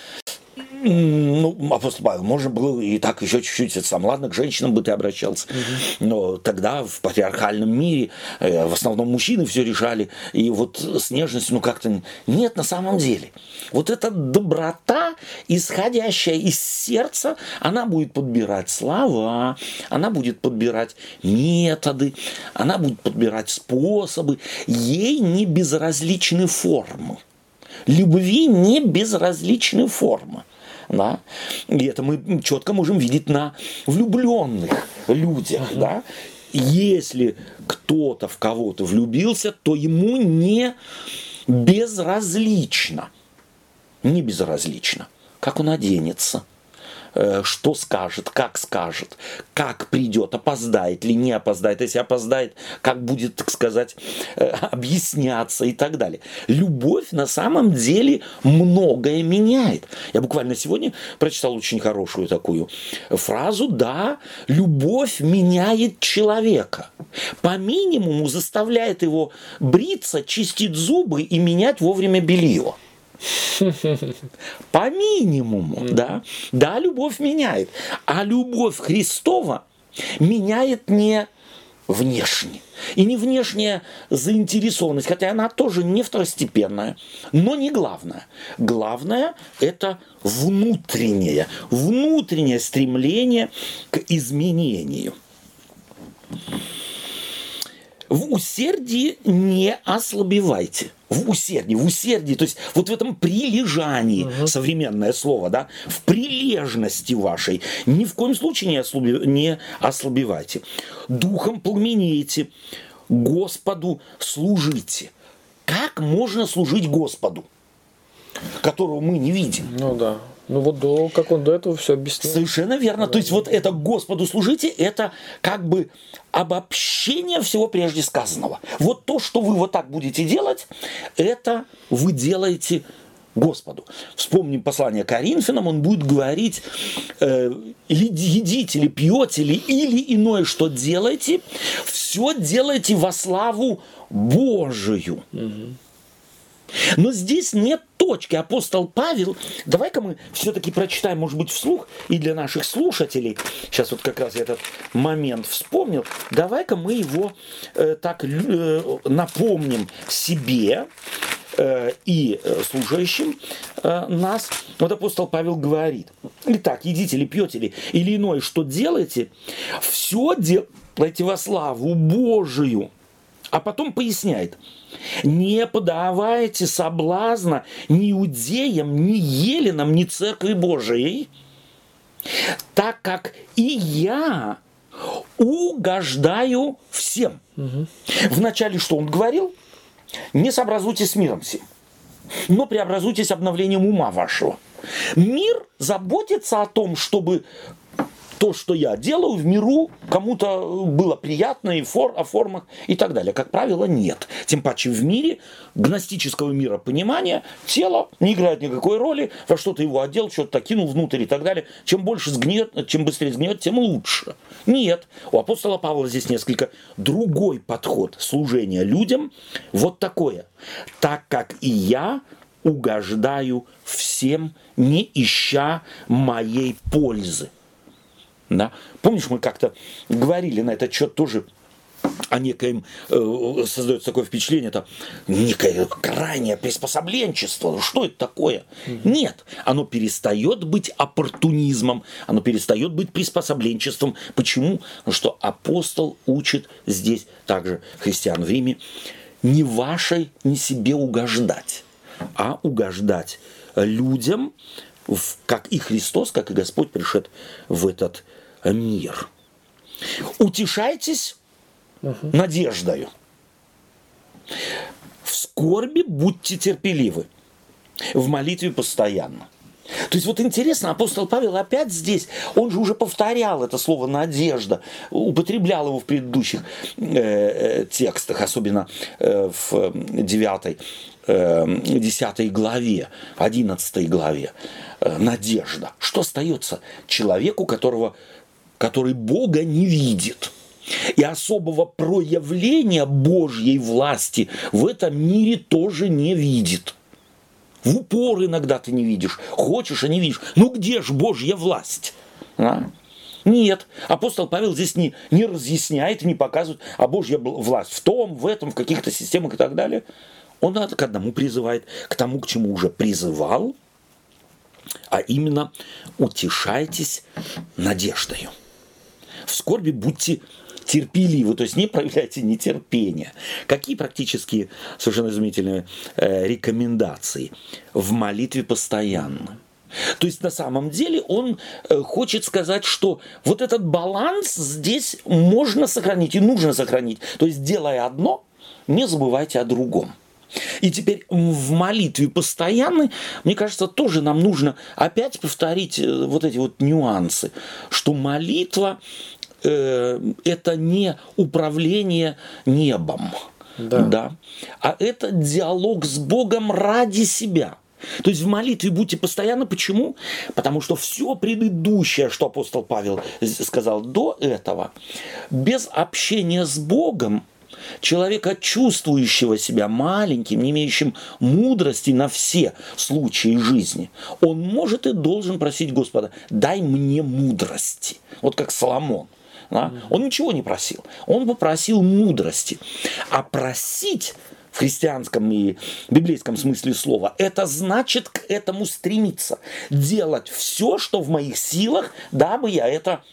ну, апостол Павел, можно было и так еще чуть-чуть, это сам, ладно, к женщинам бы ты обращался, угу. но тогда в патриархальном мире э, в основном мужчины все решали, и вот с нежностью, ну как-то нет на самом деле. Вот эта доброта, исходящая из сердца, она будет подбирать слова, она будет подбирать методы, она будет подбирать способы, ей не безразличны формы. Любви не безразличны формы. Да? И это мы четко можем видеть на влюбленных людях. Да? если кто-то в кого-то влюбился, то ему не безразлично, не безразлично, как он оденется – что скажет, как скажет, как придет, опоздает ли, не опоздает, если опоздает, как будет, так сказать, э, объясняться и так далее. Любовь на самом деле многое меняет. Я буквально сегодня прочитал очень хорошую такую фразу, да, любовь меняет человека. По минимуму заставляет его бриться, чистить зубы и менять вовремя белье. По минимуму, да. Да, любовь меняет. А любовь Христова меняет не внешне. И не внешняя заинтересованность, хотя она тоже не второстепенная, но не главное. Главное – это внутреннее, внутреннее стремление к изменению. В усердии не ослабевайте – в усердии, в усердии, то есть вот в этом прилежании, угу. современное слово, да, в прилежности вашей, ни в коем случае не, ослабе, не ослабевайте. Духом пламенейте, Господу служите. Как можно служить Господу, которого мы не видим? Ну да. Ну вот до, как он до этого все объяснил. Совершенно верно. То есть вот это Господу служите, это как бы обобщение всего прежде сказанного. Вот то, что вы вот так будете делать, это вы делаете Господу. Вспомним послание Коринфянам, он будет говорить, э, едите или пьете или, или иное, что делаете, все делайте во славу Божию. Угу. Но здесь нет точки. Апостол Павел, давай-ка мы все-таки прочитаем, может быть, вслух и для наших слушателей. Сейчас вот как раз я этот момент вспомнил. Давай-ка мы его э, так э, напомним себе э, и э, служащим э, нас. Вот апостол Павел говорит. Итак, едите ли, пьете ли, или иное, что делаете, все делайте во славу Божию. А потом поясняет – не подавайте соблазна ни иудеям, ни еленам, ни церкви Божией, так как и я угождаю всем. Угу. Вначале что он говорил? Не сообразуйтесь с миром всем, но преобразуйтесь обновлением ума вашего. Мир заботится о том, чтобы то, что я делаю в миру, кому-то было приятно и фор, о формах и так далее. Как правило, нет. Тем паче в мире гностического мира понимания тело не играет никакой роли, во что ты его одел, что-то кинул внутрь и так далее. Чем больше сгниет, чем быстрее сгниет, тем лучше. Нет. У апостола Павла здесь несколько другой подход служения людям. Вот такое. Так как и я угождаю всем, не ища моей пользы. Да? Помнишь, мы как-то говорили на этот счет тоже о некоем, э, создается такое впечатление, это некое крайнее приспособленчество. Что это такое? Mm-hmm. Нет, оно перестает быть оппортунизмом, оно перестает быть приспособленчеством. Почему? Потому что апостол учит здесь также христиан в Риме не вашей, не себе угождать, а угождать людям, как и Христос, как и Господь пришед в этот мир. Утешайтесь угу. надеждою. В скорби будьте терпеливы. В молитве постоянно. То есть вот интересно, апостол Павел опять здесь, он же уже повторял это слово «надежда», употреблял его в предыдущих э, э текстах, особенно э, в 9, э, 10 главе, 11 главе. Э, надежда. Что остается человеку, которого который Бога не видит. И особого проявления Божьей власти в этом мире тоже не видит. В упор иногда ты не видишь. Хочешь, а не видишь. Ну где же Божья власть? А? Нет, апостол Павел здесь не, не разъясняет, не показывает, а Божья власть в том, в этом, в каких-то системах и так далее. Он к одному призывает, к тому, к чему уже призывал, а именно утешайтесь надеждою в скорби будьте терпеливы, то есть не проявляйте нетерпения. Какие практические, совершенно изумительные э, рекомендации? В молитве постоянно. То есть на самом деле он э, хочет сказать, что вот этот баланс здесь можно сохранить и нужно сохранить. То есть делая одно, не забывайте о другом. И теперь в молитве постоянной, мне кажется, тоже нам нужно опять повторить э, вот эти вот нюансы, что молитва э, это не управление небом, да. да, а это диалог с Богом ради себя. То есть в молитве будьте постоянно. Почему? Потому что все предыдущее, что апостол Павел сказал до этого, без общения с Богом, человека, чувствующего себя маленьким, не имеющим мудрости на все случаи жизни, он может и должен просить Господа, дай мне мудрости. Вот как Соломон. Да? Он ничего не просил. Он попросил мудрости. А просить в христианском и библейском смысле слова, это значит к этому стремиться. Делать все, что в моих силах, дабы я это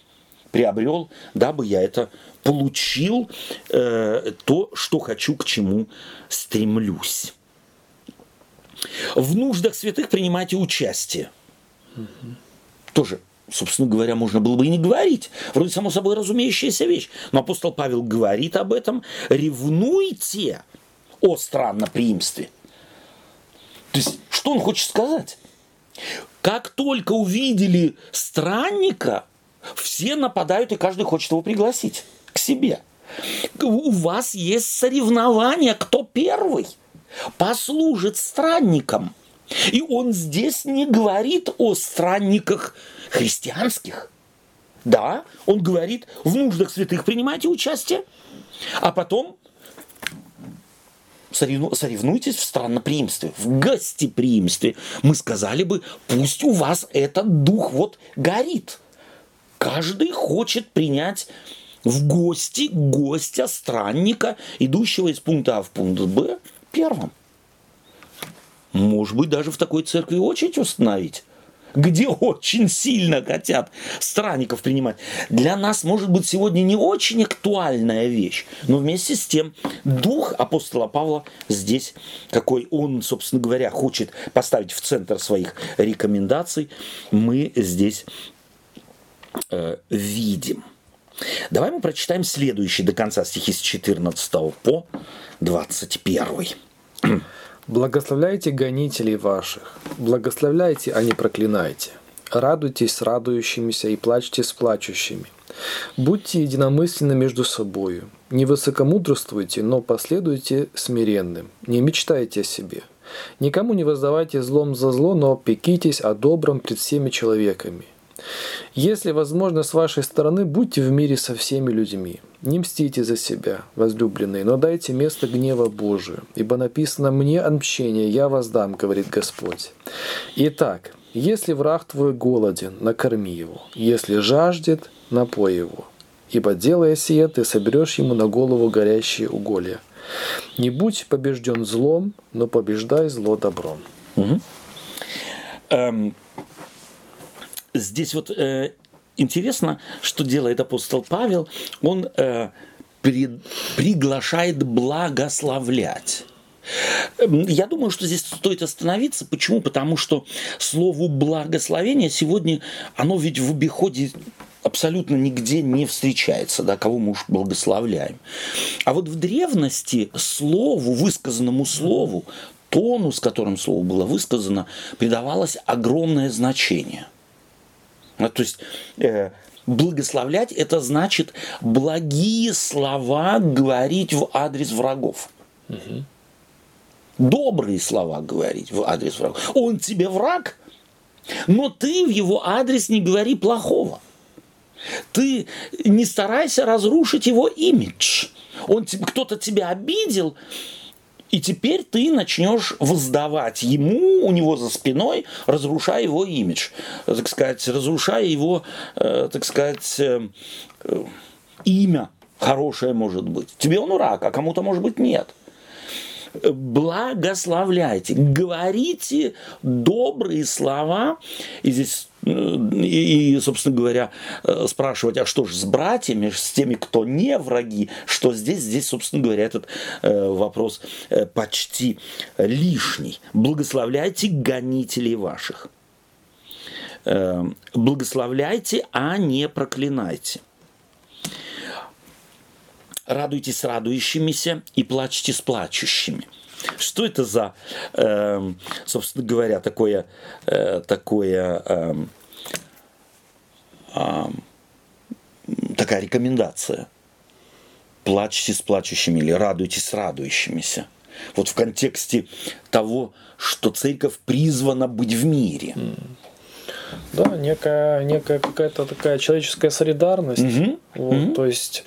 приобрел, дабы я это получил, э, то, что хочу, к чему стремлюсь. В нуждах святых принимайте участие. Угу. Тоже собственно говоря, можно было бы и не говорить. Вроде само собой разумеющаяся вещь. Но апостол Павел говорит об этом. Ревнуйте о странноприимстве. То есть, что он хочет сказать? Как только увидели странника, все нападают, и каждый хочет его пригласить к себе. У вас есть соревнование, кто первый послужит странникам. И он здесь не говорит о странниках христианских. Да, он говорит, в нуждах святых принимайте участие, а потом соревнуйтесь в странноприимстве, в гостеприимстве. Мы сказали бы, пусть у вас этот дух вот горит – Каждый хочет принять в гости гостя, странника, идущего из пункта А в пункт Б первым. Может быть, даже в такой церкви очередь установить где очень сильно хотят странников принимать. Для нас, может быть, сегодня не очень актуальная вещь, но вместе с тем дух апостола Павла здесь, какой он, собственно говоря, хочет поставить в центр своих рекомендаций, мы здесь э, видим. Давай мы прочитаем следующий до конца стихи с 14 по 21. «Благословляйте гонителей ваших, благословляйте, а не проклинайте. Радуйтесь с радующимися и плачьте с плачущими. Будьте единомысленны между собою. Не высокомудрствуйте, но последуйте смиренным. Не мечтайте о себе. Никому не воздавайте злом за зло, но пекитесь о добром пред всеми человеками. Если возможно с вашей стороны, будьте в мире со всеми людьми. Не мстите за себя, возлюбленные, но дайте место гнева Божию, ибо написано «Мне отмщение, я воздам», говорит Господь. Итак, если враг твой голоден, накорми его, если жаждет, напой его. Ибо делая сие, ты соберешь ему на голову горящие уголья. Не будь побежден злом, но побеждай зло добром. Угу. Эм, здесь вот э, интересно, что делает апостол Павел. Он э, при, приглашает благословлять. Я думаю, что здесь стоит остановиться. Почему? Потому что слово благословение сегодня, оно ведь в обиходе абсолютно нигде не встречается, да, кого мы уж благословляем. А вот в древности слову, высказанному слову, тону, с которым слово было высказано, придавалось огромное значение – то есть э, благословлять это значит благие слова говорить в адрес врагов. Угу. Добрые слова говорить в адрес врагов. Он тебе враг, но ты в его адрес не говори плохого. Ты не старайся разрушить его имидж. Он, кто-то тебя обидел, и теперь ты начнешь воздавать ему, у него за спиной, разрушая его имидж, так сказать, разрушая его, э, так сказать, э, э, имя хорошее может быть. Тебе он враг, а кому-то может быть нет благословляйте, говорите добрые слова. И здесь и, собственно говоря, э, спрашивать, а что же с братьями, с теми, кто не враги, что здесь, здесь, собственно говоря, этот э, вопрос э, почти лишний. Благословляйте гонителей ваших. э, благословляйте, а не проклинайте. Радуйтесь радующимися и плачьте с плачущими. Что это за, э, собственно говоря, такое, э, такое э, э, такая рекомендация? Плачьте с плачущими или радуйтесь с радующимися. Вот в контексте того, что церковь призвана быть в мире. Да, некая, некая какая-то такая человеческая солидарность. Угу. Вот, угу. То есть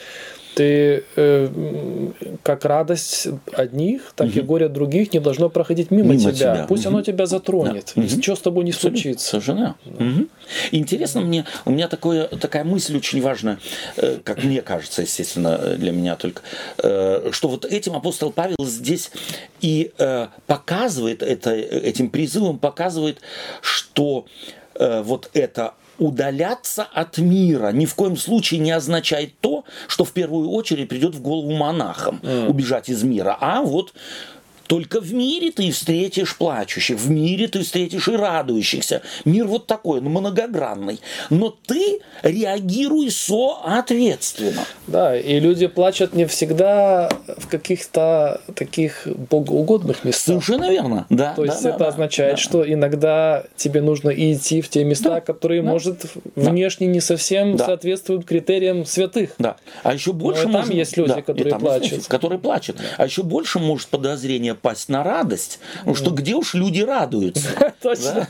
ты э, как радость одних, так угу. и горе других не должно проходить мимо, мимо тебя. тебя. Пусть угу. оно тебя затронет. Да. Угу. Ничего с тобой не случится. Совершенно. Да. Угу. Интересно мне, у меня такое, такая мысль очень важная, э, как мне кажется, естественно, для меня только, э, что вот этим апостол Павел здесь и э, показывает, это, этим призывом показывает, что э, вот это удаляться от мира ни в коем случае не означает то, что в первую очередь придет в голову монахам mm. убежать из мира, а вот только в мире ты встретишь плачущих, в мире ты встретишь и радующихся. Мир вот такой, он многогранный. Но ты реагируй соответственно. Да, и люди плачут не всегда в каких-то таких богоугодных местах. Совершенно верно, да. То есть да, это да, означает, да. что иногда тебе нужно идти в те места, да, которые, да, может, да. внешне не совсем да. соответствуют критериям святых. Да. А еще больше... Но там есть люди, да, которые плачут. Есть, которые плачут. Да. А еще больше может подозрение решение пасть на радость, ну что где уж люди радуются. [LAUGHS] Точно.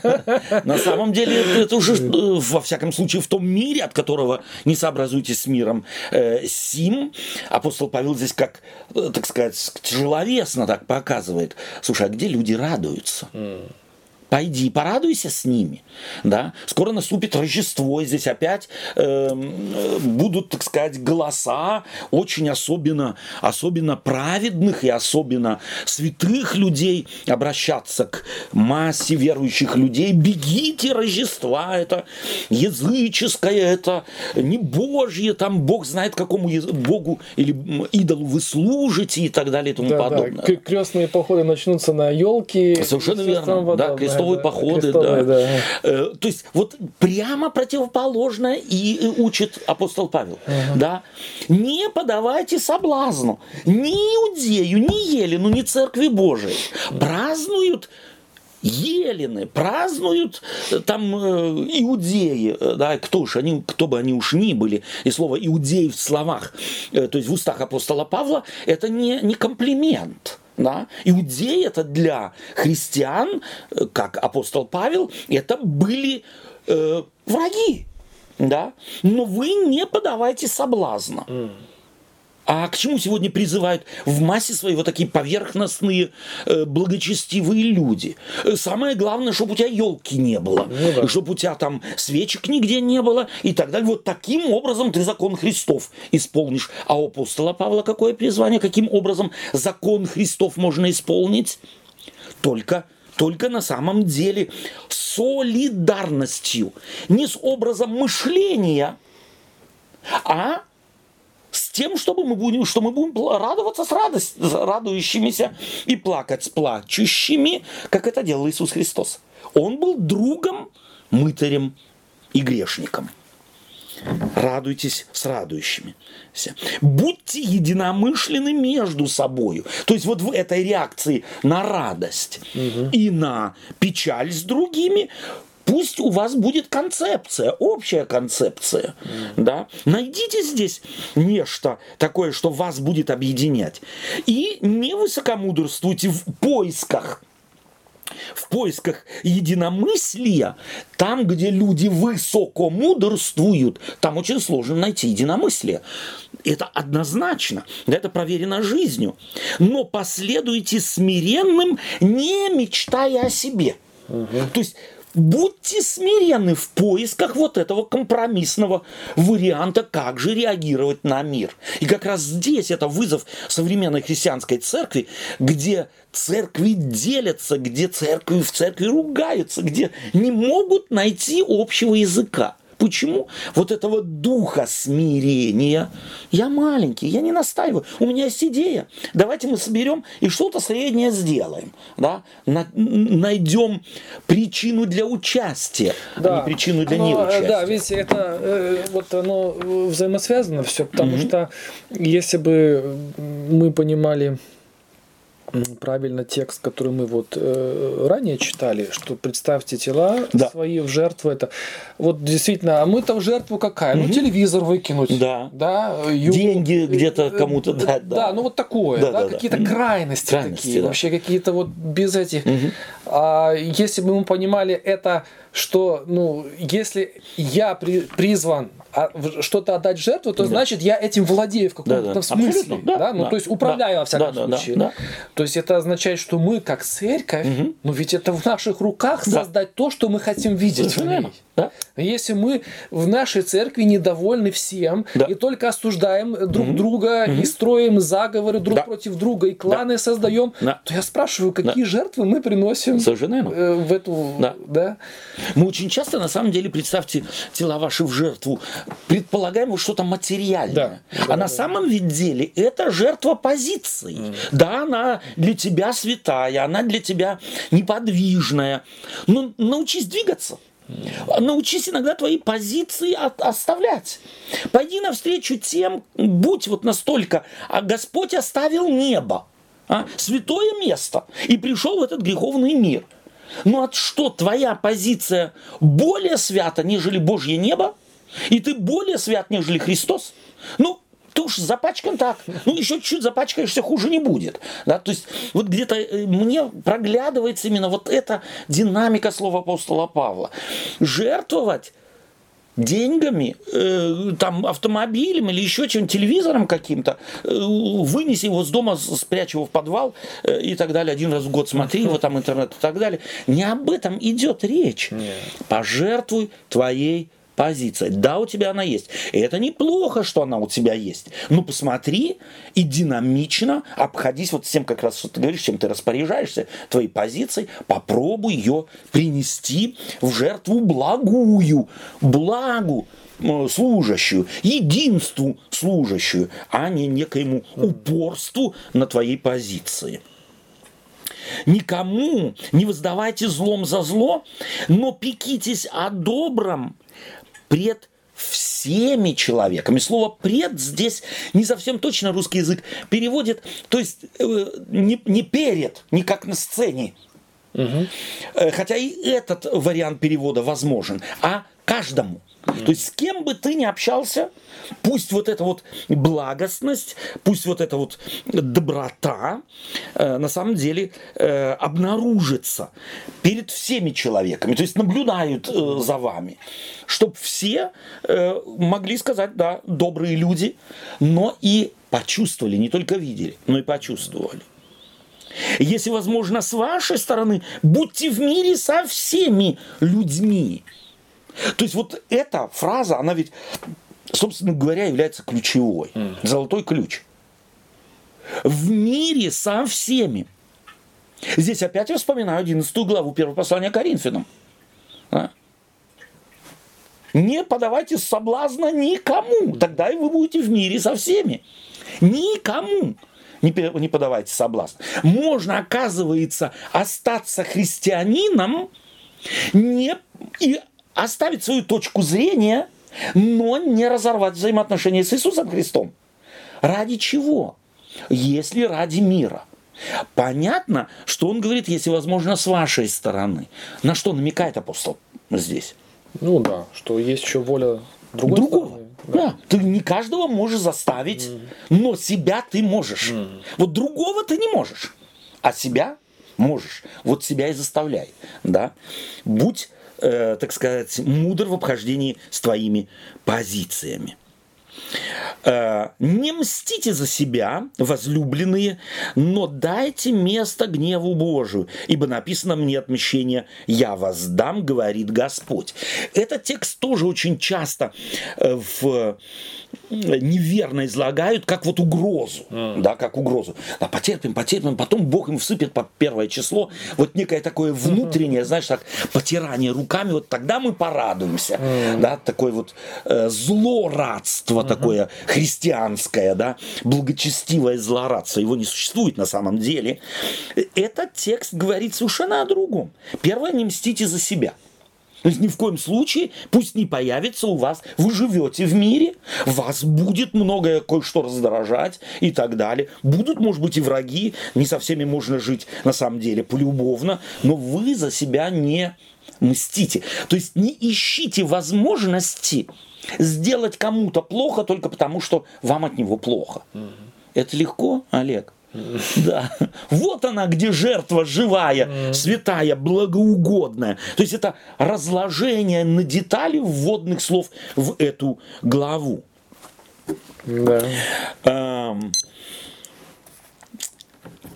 На самом деле это уже, э, во всяком случае, в том мире, от которого не сообразуйтесь с миром э, сим, апостол Павел здесь как, э, так сказать, тяжеловесно так показывает. Слушай, а где люди радуются? Пойди, порадуйся с ними. Да? Скоро наступит Рождество, и здесь опять э, будут, так сказать, голоса очень особенно, особенно праведных и особенно святых людей обращаться к массе верующих людей. Бегите, Рождества, это языческое, это не Божье, там Бог знает, какому Богу или идолу вы служите и так далее и тому да, подобное. Да. Крестные походы начнутся на елки. Совершенно верно. Да, крестовые походы, да. да. Э, то есть вот прямо противоположное и учит апостол Павел, uh да. Не подавайте соблазну ни иудею, ни елену, ни церкви Божией. Празднуют елены, празднуют э, там э, иудеи, да, кто ж они, кто бы они уж ни были, и слово иудеи в словах, то есть в устах апостола Павла, это не, не комплимент, да? Иудеи это для христиан, э, как апостол Павел, это были э, враги. Да? Но вы не подавайте соблазна. Mm. А к чему сегодня призывают в массе своей вот такие поверхностные, э, благочестивые люди? Э, самое главное, чтобы у тебя елки не было, ну, да. чтобы у тебя там свечек нигде не было и так далее. Вот таким образом ты закон Христов исполнишь. А у апостола Павла какое призвание? Каким образом закон Христов можно исполнить? Только только на самом деле солидарностью, не с образом мышления, а с тем, чтобы мы будем, что мы будем радоваться с радость, радующимися и плакать с плачущими, как это делал Иисус Христос. Он был другом, мытарем и грешником. Радуйтесь с радующими. Будьте единомышленны между собой. То есть вот в этой реакции на радость угу. и на печаль с другими Пусть у вас будет концепция, общая концепция. Mm. Да? Найдите здесь нечто такое, что вас будет объединять. И не высокомудрствуйте в поисках в поисках единомыслия, там, где люди высоко мудрствуют, там очень сложно найти единомыслие. Это однозначно, это проверено жизнью. Но последуйте смиренным, не мечтая о себе. Угу. То есть Будьте смиренны в поисках вот этого компромиссного варианта, как же реагировать на мир. И как раз здесь это вызов современной христианской церкви, где церкви делятся, где церкви в церкви ругаются, где не могут найти общего языка. Почему? Вот этого духа смирения. Я маленький, я не настаиваю. У меня есть идея. Давайте мы соберем и что-то среднее сделаем. Да? На, найдем причину для участия, да. а не причину для оно, неучастия. Да, видите, это э, вот оно взаимосвязано все, потому mm-hmm. что если бы мы понимали правильно текст, который мы вот э, ранее читали, что представьте тела да. свои в жертву. Это вот действительно, а мы-то в жертву какая? Угу. Ну телевизор выкинуть, да, да, ю... деньги где-то кому-то дать, да, да, ну вот такое, да, да, да какие-то да. крайности, крайности такие, да. вообще какие-то вот без этих. Угу. А если бы мы понимали это, что ну если я при, призван а что-то отдать жертву, то да. значит я этим владею в каком-то да, да. смысле. Да, да? Ну, да, то есть управляю да, во всяком да, случае. Да, да. То есть это означает, что мы как церковь, угу. ну ведь это в наших руках да. создать то, что мы хотим видеть в ней. Да? Если мы в нашей церкви недовольны всем да. и только осуждаем друг угу. друга угу. и строим заговоры друг да. против друга и кланы да. создаем, да. то я спрашиваю, какие да. жертвы мы приносим э, в эту... Да. Да? Мы очень часто, на самом деле, представьте, тела ваши в жертву предполагаем вот что-то материальное. Да, а да, на да. самом деле это жертва позиции. Mm. Да, она для тебя святая, она для тебя неподвижная. Но научись двигаться. Научись иногда твои позиции от, оставлять. Пойди навстречу тем, будь вот настолько, а Господь оставил небо, а, святое место, и пришел в этот греховный мир. Ну а что, твоя позиция более свята, нежели Божье небо? И ты более свят, нежели Христос. Ну, ты уж запачкан так, ну еще чуть-чуть запачкаешься, хуже не будет. Да? То есть вот где-то э, мне проглядывается именно вот эта динамика слова апостола Павла. Жертвовать деньгами, э, там, автомобилем или еще чем-нибудь, телевизором каким-то, э, вынеси его с дома, спрячь его в подвал э, и так далее, один раз в год смотри его, там интернет и так далее. Не об этом идет речь. Нет. Пожертвуй твоей позиция. Да, у тебя она есть. И это неплохо, что она у тебя есть. Но посмотри и динамично обходись вот с тем, как раз что ты говоришь, чем ты распоряжаешься, твоей позицией, попробуй ее принести в жертву благую, благу служащую, единству служащую, а не некоему упорству на твоей позиции. Никому не воздавайте злом за зло, но пекитесь о добром пред всеми человеками. Слово «пред» здесь не совсем точно русский язык переводит, то есть э, не, не перед, не как на сцене, угу. хотя и этот вариант перевода возможен, а каждому. То есть с кем бы ты ни общался, пусть вот эта вот благостность, пусть вот эта вот доброта э, на самом деле э, обнаружится перед всеми человеками, то есть наблюдают э, за вами, чтобы все э, могли сказать, да, добрые люди, но и почувствовали, не только видели, но и почувствовали. Если возможно, с вашей стороны, будьте в мире со всеми людьми. То есть вот эта фраза, она ведь, собственно говоря, является ключевой. Mm. Золотой ключ. В мире со всеми. Здесь опять я вспоминаю 11 главу первого послания Коринфянам. А? Не подавайте соблазна никому, тогда и вы будете в мире со всеми. Никому не, не подавайте соблазн. Можно, оказывается, остаться христианином не, и оставить свою точку зрения, но не разорвать взаимоотношения с Иисусом Христом. Ради чего? Если ради мира. Понятно, что он говорит, если возможно, с вашей стороны. На что намекает апостол здесь? Ну да, что есть еще воля другой Другого. Стороны. Да. да, ты не каждого можешь заставить, mm. но себя ты можешь. Mm. Вот другого ты не можешь, а себя можешь. Вот себя и заставляй, да. Будь э, так сказать, мудр в обхождении с твоими позициями. Э, не мстите за себя, возлюбленные, но дайте место гневу Божию, ибо написано мне отмещение «Я воздам», говорит Господь. Этот текст тоже очень часто э, в неверно излагают, как вот угрозу, mm. да, как угрозу. Да, потерпим, потерпим, потом Бог им всыпет под первое число. Вот некое такое внутреннее, [LAUGHS] знаешь, так, потирание руками, вот тогда мы порадуемся, mm. да, такое вот э, злорадство mm-hmm. такое христианское, да, благочестивое злорадство, его не существует на самом деле. Этот текст говорит совершенно о другом. Первое, не мстите за себя. То есть ни в коем случае пусть не появится у вас, вы живете в мире, вас будет многое кое-что раздражать и так далее. Будут, может быть, и враги, не со всеми можно жить на самом деле полюбовно, но вы за себя не мстите. То есть не ищите возможности сделать кому-то плохо только потому, что вам от него плохо. Это легко, Олег? [LAUGHS] Да. Вот она, где жертва живая, святая, благоугодная. То есть это разложение на детали вводных слов в эту главу. Да. Эм,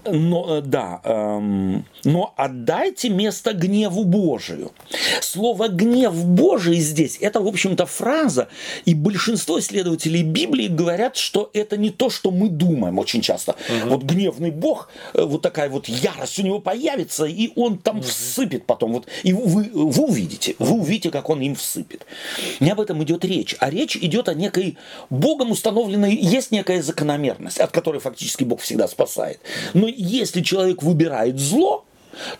но, э, да, эм, но отдайте место гневу Божию. Слово гнев Божий здесь, это, в общем-то, фраза, и большинство исследователей Библии говорят, что это не то, что мы думаем очень часто. Угу. Вот гневный Бог, э, вот такая вот ярость у него появится, и он там угу. всыпет потом. Вот, и вы, вы увидите, вы увидите, как он им всыпет. Не об этом идет речь, а речь идет о некой Богом установленной, есть некая закономерность, от которой фактически Бог всегда спасает. Но если человек выбирает зло,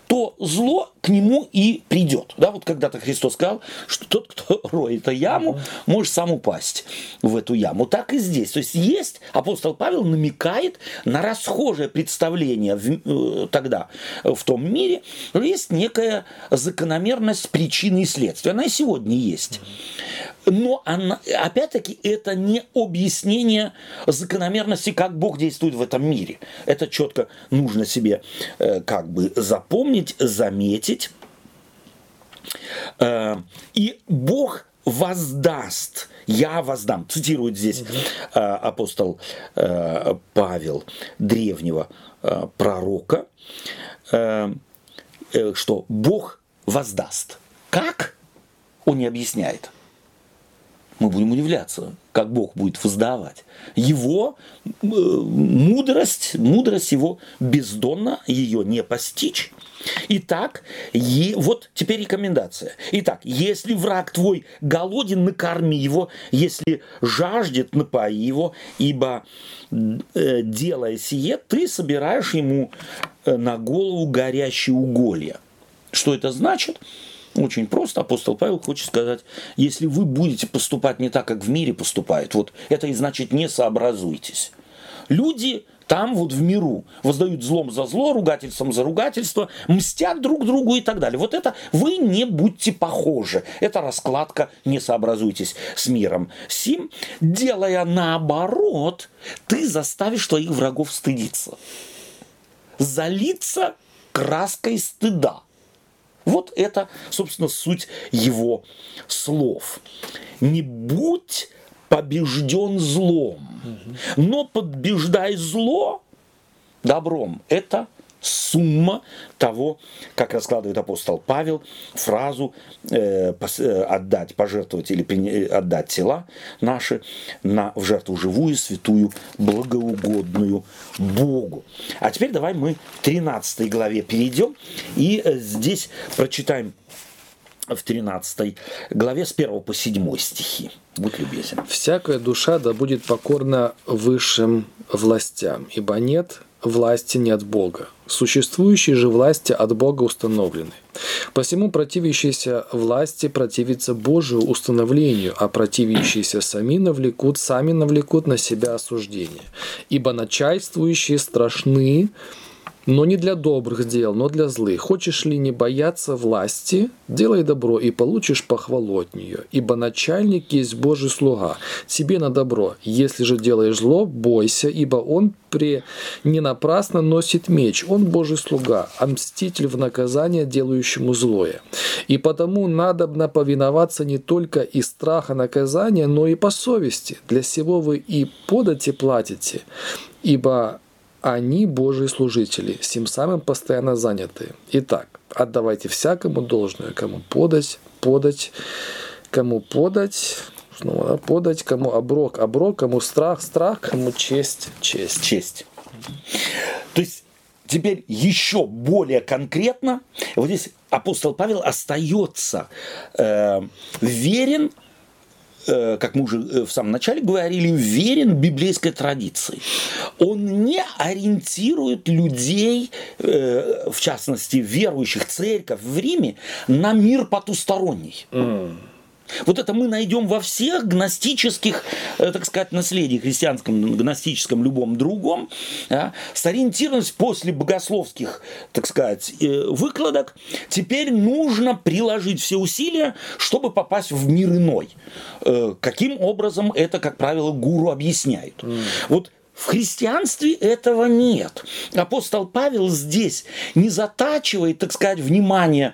то зло к нему и придет. Да, вот когда-то Христос сказал, что тот, кто [LAUGHS] роет яму, может сам упасть в эту яму. Так и здесь. То есть есть, апостол Павел намекает на расхожее представление в, э, тогда в том мире, есть некая закономерность причины и следствия. Она и сегодня есть. Но она, опять-таки это не объяснение закономерности, как Бог действует в этом мире. Это четко нужно себе э, как бы запомнить, заметить. Э, и Бог воздаст, я воздам, цитирует здесь э, апостол э, Павел древнего э, пророка, э, э, что Бог воздаст. Как? Он не объясняет мы будем удивляться, как Бог будет воздавать. Его э, мудрость, мудрость его бездонна, ее не постичь. Итак, е, вот теперь рекомендация. Итак, если враг твой голоден, накорми его, если жаждет, напои его, ибо э, делая сие, ты собираешь ему э, на голову горящие уголья. Что это значит? Очень просто. Апостол Павел хочет сказать, если вы будете поступать не так, как в мире поступают, вот это и значит не сообразуйтесь. Люди там вот в миру воздают злом за зло, ругательством за ругательство, мстят друг другу и так далее. Вот это вы не будьте похожи. Это раскладка «не сообразуйтесь с миром». Сим, делая наоборот, ты заставишь твоих врагов стыдиться. Залиться краской стыда – вот это, собственно, суть его слов. Не будь побежден злом, но побеждай зло добром. Это сумма того, как раскладывает апостол Павел, фразу э, э отдать, пожертвовать или при, отдать тела наши на, в жертву живую, святую, благоугодную Богу. А теперь давай мы к 13 главе перейдем и э, здесь прочитаем в 13 главе с 1 по 7 стихи. Будь любезен. «Всякая душа да будет покорна высшим властям, ибо нет власти не от Бога. Существующие же власти от Бога установлены. Посему противящиеся власти противятся Божию установлению, а противящиеся сами навлекут, сами навлекут на себя осуждение. Ибо начальствующие страшны, но не для добрых дел, но для злых. Хочешь ли не бояться власти, делай добро и получишь похвалу от нее. Ибо начальник есть Божий слуга, тебе на добро. Если же делаешь зло, бойся, ибо он при... не напрасно носит меч. Он Божий слуга, а мститель в наказание делающему злое. И потому надо повиноваться не только из страха наказания, но и по совести. Для сего вы и подати платите. Ибо они Божьи служители, тем самым постоянно заняты. Итак, отдавайте всякому должное, кому подать, подать, кому подать, Снова, да? Подать кому оброк, оброк, кому страх, страх, кому честь, честь. Честь. То есть теперь еще более конкретно, вот здесь апостол Павел остается э, верен как мы уже э, в самом начале говорили, верен библейской традиции. Он не ориентирует людей, э, в частности, верующих церковь в Риме, на мир потусторонний. Mm. Вот это мы найдем во всех гностических, э, так сказать, наследии христианском, гностическом, любом другом, да, сориентированность после богословских, так сказать, э, выкладок, теперь нужно приложить все усилия, чтобы попасть в мир иной. Э, каким образом это, как правило, гуру объясняет. Mm. Вот в христианстве этого нет. Апостол Павел здесь не затачивает, так сказать, внимание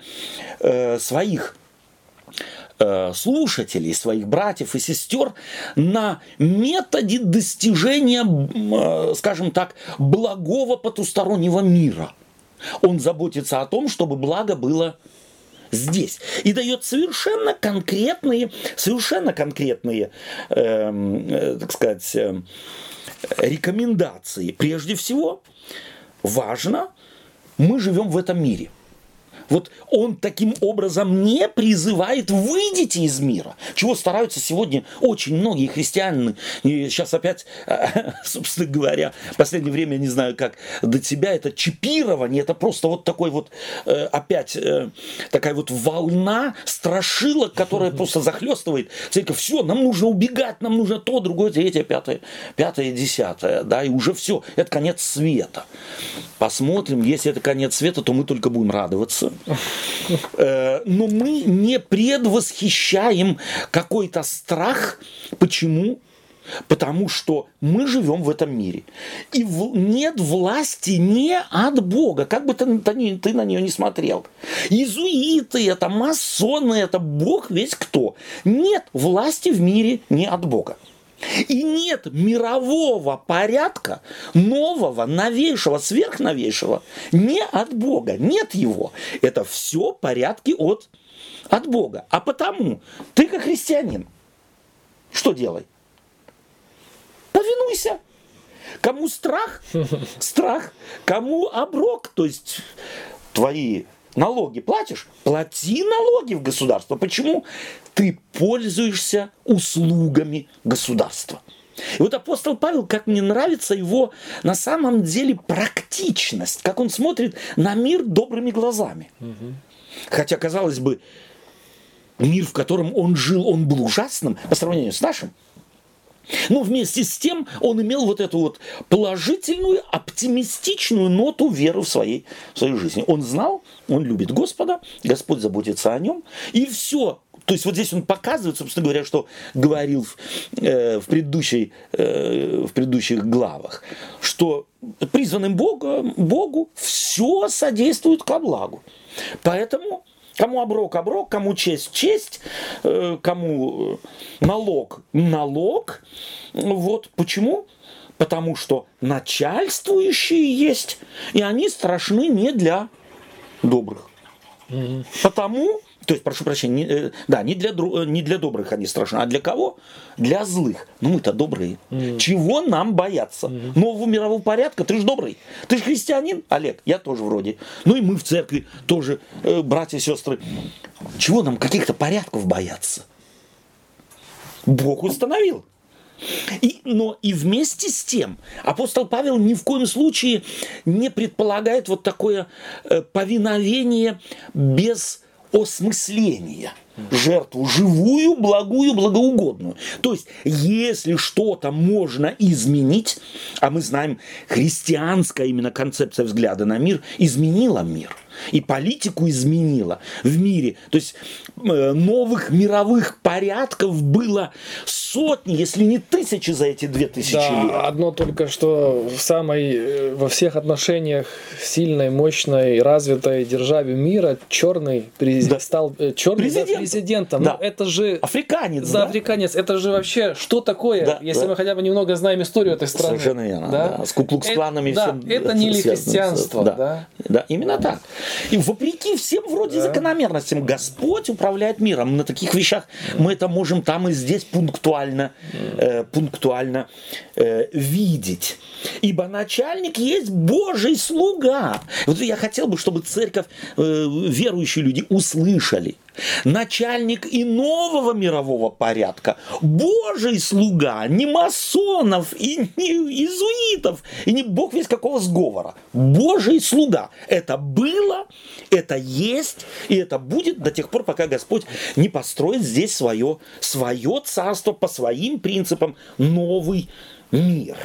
э, своих слушателей, своих братьев и сестер на методе достижения, э, скажем так, благого потустороннего мира. Он заботится о том, чтобы благо было здесь. И дает совершенно конкретные, совершенно конкретные, эм, э, так сказать, э, рекомендации. Прежде всего, важно, мы живем в этом мире. Вот он таким образом не призывает «выйдите из мира», чего стараются сегодня очень многие христиане. И сейчас опять, [LAUGHS] собственно говоря, в последнее время, я не знаю, как до тебя, это чипирование, это просто вот такой вот э, опять э, такая вот волна страшилок, которая [LAUGHS] просто захлестывает церковь. Все, нам нужно убегать, нам нужно то, другое, третье, пятое, пятое, десятое, да, и уже все, это конец света. Посмотрим, если это конец света, то мы только будем радоваться. Э, но мы не предвосхищаем какой-то страх. Почему? Потому что мы живем в этом мире. И нет власти не от Бога, как бы ты на нее не смотрел. Иезуиты это, масоны это, Бог весь кто. Нет власти в мире не от Бога. И нет мирового порядка, нового, новейшего, сверхновейшего, не от Бога. Нет его. Это все порядки от, от Бога. А потому ты как христианин, что делай? Повинуйся. Кому страх? [LAUGHS] Страх. Кому оброк? То есть твои налоги платишь? Плати налоги в государство. Почему? Ты пользуешься услугами государства. И вот апостол Павел, как мне нравится его на самом деле практичность, как он смотрит на мир добрыми глазами. Угу. Хотя, казалось бы, мир, в котором он жил, он был ужасным по сравнению с нашим. Но вместе с тем он имел вот эту вот положительную, оптимистичную ноту веры в своей, в своей жизни. Он знал, он любит Господа, Господь заботится о нем, и все. То есть вот здесь он показывает, собственно говоря, что говорил в, э, в, предыдущей, э, в предыдущих главах, что призванным Богом, Богу все содействует ко благу. Поэтому Кому оброк, оброк, кому честь, честь, э, кому э, налог, налог. Вот почему? Потому что начальствующие есть, и они страшны не для добрых. Потому то есть, прошу прощения, не, э, да, не для, не для добрых они страшны, а для кого? Для злых. Ну мы-то добрые. Mm. Чего нам бояться? Mm. Нового мирового порядка? Ты же добрый. Ты же христианин, Олег. Я тоже вроде. Ну и мы в церкви тоже, э, братья и сестры. Чего нам каких-то порядков бояться? Бог установил. И, но и вместе с тем апостол Павел ни в коем случае не предполагает вот такое э, повиновение без осмысления жертву живую, благую, благоугодную. То есть, если что-то можно изменить, а мы знаем, христианская именно концепция взгляда на мир изменила мир – и политику изменила в мире. То есть э, новых мировых порядков было сотни, если не тысячи за эти две тысячи да, лет. Одно только, что в самой, э, во всех отношениях сильной, мощной, развитой державе мира черный през... да. стал э, черный Президент. да, президентом. Да. Ну, это же... Африканец, да, да? африканец. Это же вообще что такое, да, если да. мы хотя бы немного знаем историю этой страны. Совершенно верно, да. да. С куклукс-кланами да, всем. Это не ли христианство, да. да. Да, именно так. И вопреки всем вроде да. закономерностям Господь управляет миром. На таких вещах мы это можем там и здесь пунктуально, э, пунктуально э, видеть. Ибо начальник есть Божий слуга. Вот я хотел бы, чтобы церковь, э, верующие люди услышали – начальник и нового мирового порядка, Божий слуга, не масонов и не иезуитов, и не бог весь какого сговора. Божий слуга. Это было, это есть, и это будет до тех пор, пока Господь не построит здесь свое, свое царство по своим принципам, новый мир.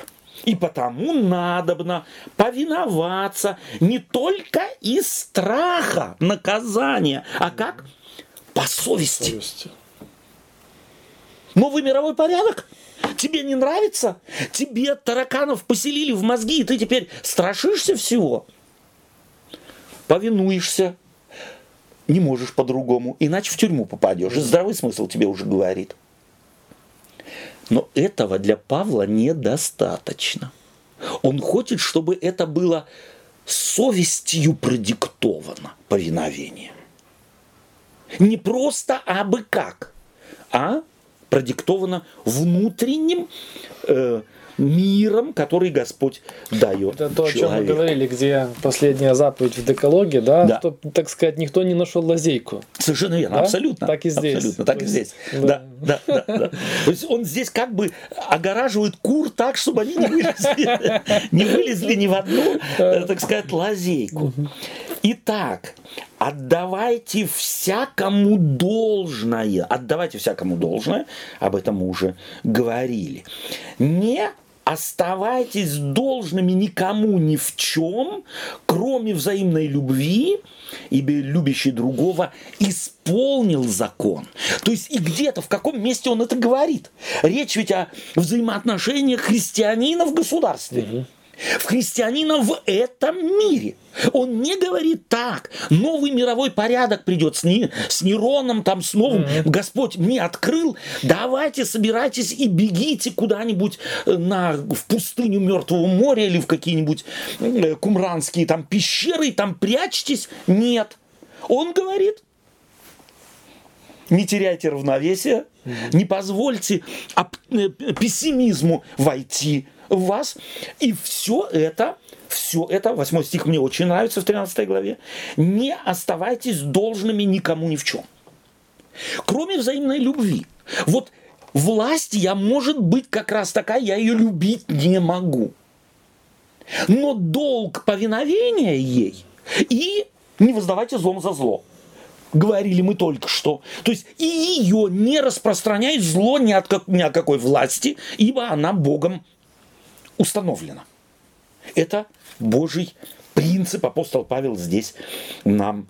И потому надобно повиноваться не только из страха наказания, а как по совести. совести. Новый мировой порядок? Тебе не нравится? Тебе тараканов поселили в мозги, и ты теперь страшишься всего? Повинуешься. Не можешь по-другому, иначе в тюрьму попадешь. И здравый смысл тебе уже говорит. Но этого для Павла недостаточно. Он хочет, чтобы это было совестью продиктовано повиновение. Не просто абы как, а продиктовано внутренним э, миром, который Господь дает. Это то, человеку. о чем мы говорили, где последняя заповедь в Декологе, да, да. Что, так сказать, никто не нашел лазейку. Совершенно верно, да? абсолютно. Так и здесь. Абсолютно, так и здесь. Да. Да, да, да, да. То есть он здесь как бы огораживает кур так, чтобы они не вылезли, [LAUGHS] не вылезли ни в одну, э, так сказать, лазейку. Итак, отдавайте всякому должное. Отдавайте всякому должное, об этом мы уже говорили. Не оставайтесь должными никому ни в чем, кроме взаимной любви, ибо любящий другого исполнил закон. То есть и где-то, в каком месте он это говорит. Речь ведь о взаимоотношениях христианина в государстве. Угу в христианина в этом мире. Он не говорит так, новый мировой порядок придет с, не, с Нероном, там с новым, mm-hmm. Господь мне открыл, давайте собирайтесь и бегите куда-нибудь э, на, в пустыню Мертвого моря или в какие-нибудь э, кумранские там пещеры, и там прячьтесь. Нет. Он говорит, не теряйте равновесие, mm-hmm. не позвольте э, пессимизму войти в вас. И все это, все это, 8 стих мне очень нравится в 13 главе, не оставайтесь должными никому ни в чем. Кроме взаимной любви. Вот власть я, может быть, как раз такая, я ее любить не могу. Но долг повиновения ей и не воздавайте злом за зло говорили мы только что. То есть и ее не распространяет зло ни, от как, ни о какой власти, ибо она Богом установлено. Это Божий принцип апостол Павел здесь нам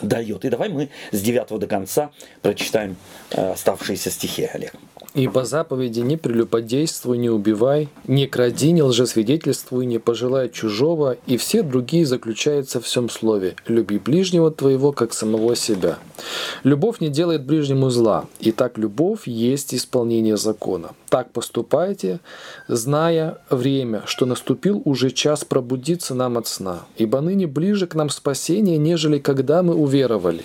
дает. И давай мы с 9 до конца прочитаем э, оставшиеся стихи, Олег. Ибо заповеди не прелюбодействуй, не убивай, не кради, не лжесвидетельствуй, не пожелай чужого, и все другие заключаются в всем слове. Люби ближнего твоего, как самого себя. Любовь не делает ближнему зла, и так любовь есть исполнение закона. Так поступайте, зная время, что наступил уже час пробудиться нам от сна, ибо ныне ближе к нам спасение, нежели когда мы уверовали.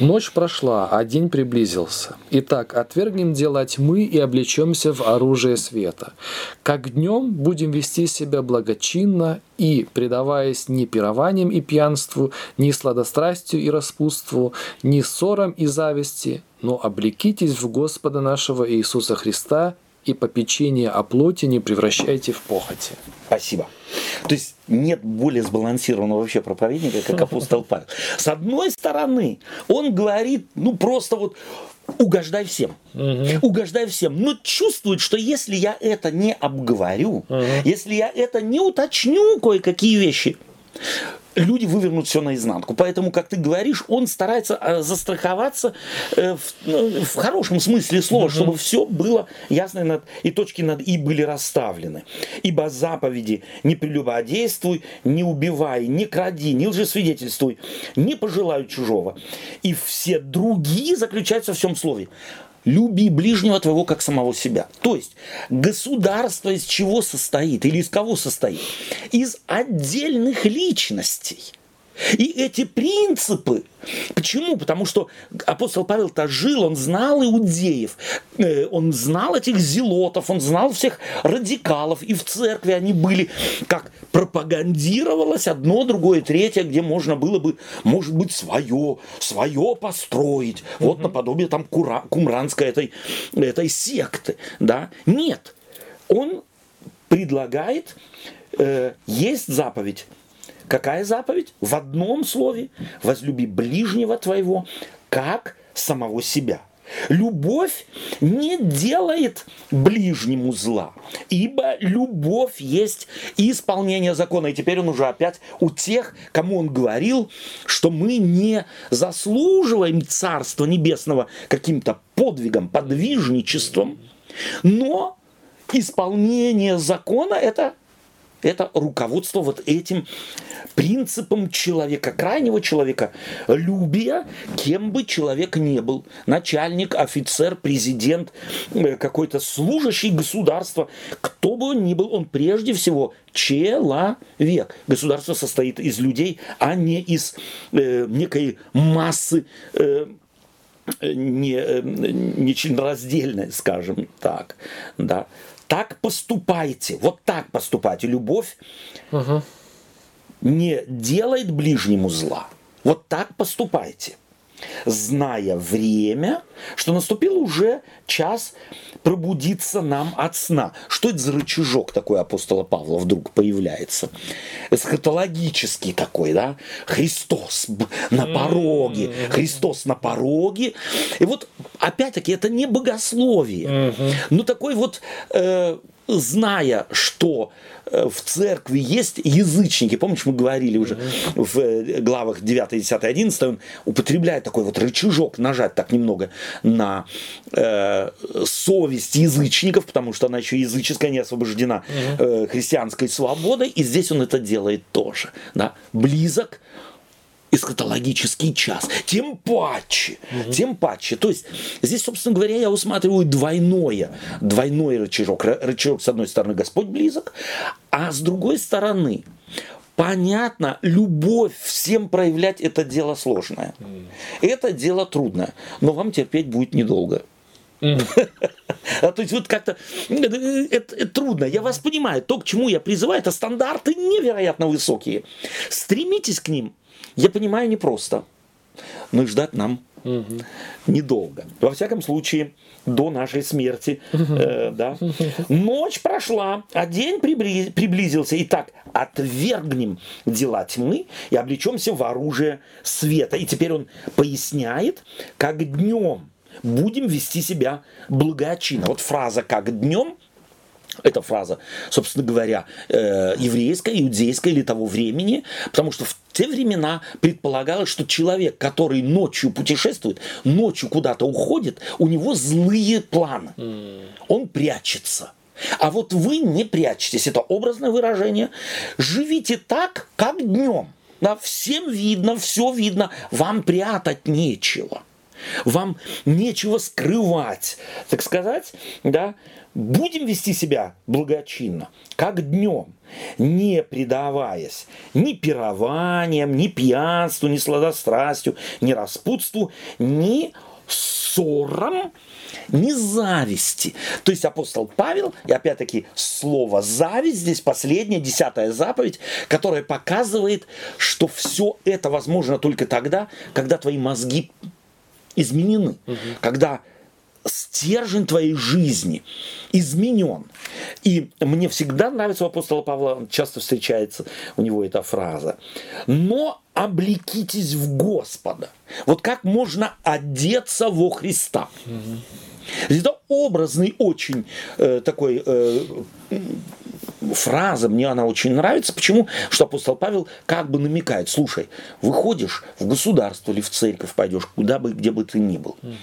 Ночь прошла, а день приблизился. Итак, отвергнем дело тьмы и облечемся в оружие света. Как днем будем вести себя благочинно и, предаваясь ни пированиям и пьянству, ни сладострастию и распутству, ни ссорам и зависти, но облекитесь в Господа нашего Иисуса Христа и попечение о плоти не превращайте в похоти. Спасибо. То есть нет более сбалансированного вообще проповедника, как апостол Павел. С одной стороны, он говорит, ну просто вот угождай всем. Угу. Угождай всем. Но чувствует, что если я это не обговорю, угу. если я это не уточню кое-какие вещи, люди вывернут все наизнанку. Поэтому, как ты говоришь, он старается э, застраховаться э, в, ну, в хорошем смысле слова, mm чтобы все было ясно над, и точки над «и» были расставлены. Ибо заповеди «не прелюбодействуй», «не убивай», «не кради», «не лжесвидетельствуй», «не пожелай чужого». И все другие заключаются в всем слове люби ближнего твоего как самого себя. То есть государство из чего состоит или из кого состоит? Из отдельных личностей. И эти принципы, почему? Потому что апостол Павел-то жил, он знал иудеев, э, он знал этих зелотов, он знал всех радикалов, и в церкви они были, как пропагандировалось одно, другое, третье, где можно было бы, может быть, свое, свое построить, вот наподобие там кура, кумранской этой, этой секты, да? Нет, он предлагает, э, есть заповедь, Какая заповедь? В одном слове. Возлюби ближнего твоего, как самого себя. Любовь не делает ближнему зла, ибо любовь есть исполнение закона. И теперь он уже опять у тех, кому он говорил, что мы не заслуживаем Царства Небесного каким-то подвигом, подвижничеством, но исполнение закона – это это руководство вот этим принципом человека, крайнего человека, любия, кем бы человек не был. Начальник, офицер, президент, э, какой-то служащий государства, кто бы он ни был, он прежде всего человек. Государство состоит из людей, а не из э, некой массы э, не, э, не членораздельной, скажем так. Да так поступайте, вот так поступайте. Любовь угу. не делает ближнему зла. Вот так поступайте зная время, что наступил уже час пробудиться нам от сна. Что это за рычажок такой апостола Павла вдруг появляется? Эсхатологический такой, да? Христос на пороге, Христос на пороге. И вот, опять-таки, это не богословие, но такой вот... Э, зная, что э, в церкви есть язычники, помнишь, мы говорили уже в э, главах 9, 10, 11, он употребляет такой вот рычажок, нажать так немного на э, совесть язычников, потому что она еще языческая, не освобождена э, христианской свободой, и здесь он это делает тоже. Да? Близок эскатологический час. Тем паче, угу. тем паче. То есть здесь, собственно говоря, я усматриваю двойное, двойной рычажок. Рычажок, с одной стороны, Господь близок, а с другой стороны, понятно, любовь всем проявлять это дело сложное. Это дело трудное, но вам терпеть будет недолго. [LAUGHS] А то есть вот как-то это, это трудно. Я вас понимаю. То, к чему я призываю, это стандарты невероятно высокие. Стремитесь к ним. Я понимаю, непросто, но и ждать нам угу. недолго. Во всяком случае, до нашей смерти. Э, да. Ночь прошла, а день прибли- приблизился. Итак, отвергнем дела тьмы и облечемся в оружие света. И теперь он поясняет, как днем будем вести себя благочинно. Вот фраза «как днем» эта фраза, собственно говоря, э, еврейская, иудейская или того времени, потому что в те времена предполагалось, что человек, который ночью путешествует, ночью куда-то уходит, у него злые планы. Он прячется. А вот вы не прячетесь, это образное выражение. Живите так, как днем. Да, всем видно, все видно, вам прятать нечего. Вам нечего скрывать, так сказать, да, будем вести себя благочинно, как днем, не предаваясь ни пированиям, ни пьянству, ни сладострастию, ни распутству, ни ссорам, ни зависти. То есть апостол Павел, и опять-таки слово зависть, здесь последняя, десятая заповедь, которая показывает, что все это возможно только тогда, когда твои мозги изменены, угу. когда стержень твоей жизни изменен. И мне всегда нравится у апостола Павла, часто встречается у него эта фраза. Но облекитесь в Господа. Вот как можно одеться во Христа. Угу. Это образный очень э, такой э, фраза, мне она очень нравится. Почему? Что апостол Павел как бы намекает, слушай, выходишь в государство или в церковь пойдешь, куда бы, где бы ты ни был. Угу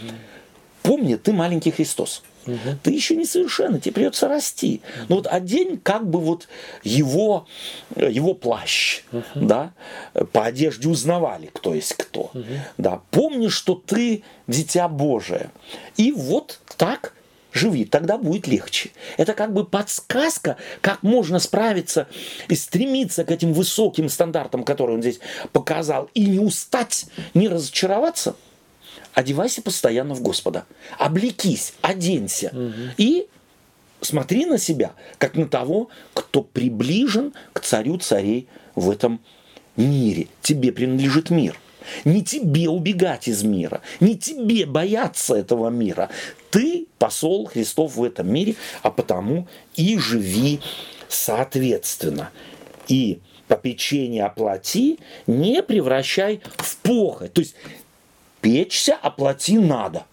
Помни, ты маленький Христос. Угу. Ты еще не совершенно, тебе придется расти. Угу. Но вот одень как бы вот его, его плащ, угу. да, по одежде узнавали, кто есть кто. Угу. Да, помни, что ты дитя Божие. И вот так живи, тогда будет легче. Это как бы подсказка, как можно справиться и стремиться к этим высоким стандартам, которые он здесь показал, и не устать, не разочароваться. Одевайся постоянно в Господа. Облекись, оденься. Угу. И смотри на себя, как на того, кто приближен к царю царей в этом мире. Тебе принадлежит мир. Не тебе убегать из мира, не тебе бояться этого мира. Ты посол Христов в этом мире, а потому и живи соответственно. И попечение оплати не превращай в похоть. То есть печься оплати надо.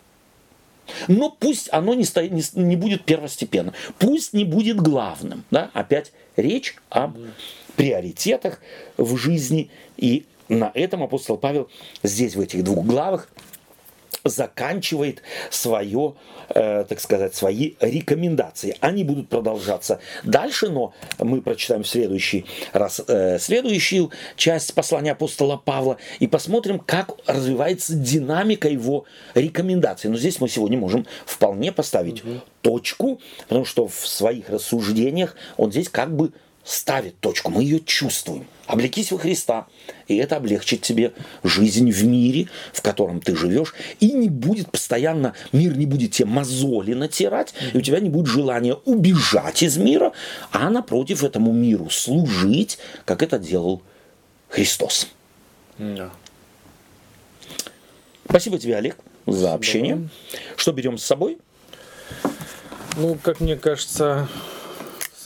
Но пусть оно не, стоит, не, не будет первостепенно. Пусть не будет главным. Да? Опять речь об приоритетах в жизни и на этом апостол Павел здесь, в этих двух главах, заканчивает свое, э, так сказать, свои рекомендации. Они будут продолжаться дальше, но мы прочитаем в следующий раз э, следующую часть послания апостола Павла и посмотрим, как развивается динамика его рекомендаций. Но здесь мы сегодня можем вполне поставить угу. точку, потому что в своих рассуждениях он здесь как бы ставит точку, мы ее чувствуем. Облекись во Христа, и это облегчит тебе жизнь в мире, в котором ты живешь, и не будет постоянно, мир не будет тебе мозоли натирать, и у тебя не будет желания убежать из мира, а напротив этому миру служить, как это делал Христос. Да. Спасибо тебе, Олег, за общение. Что берем с собой? Ну, как мне кажется,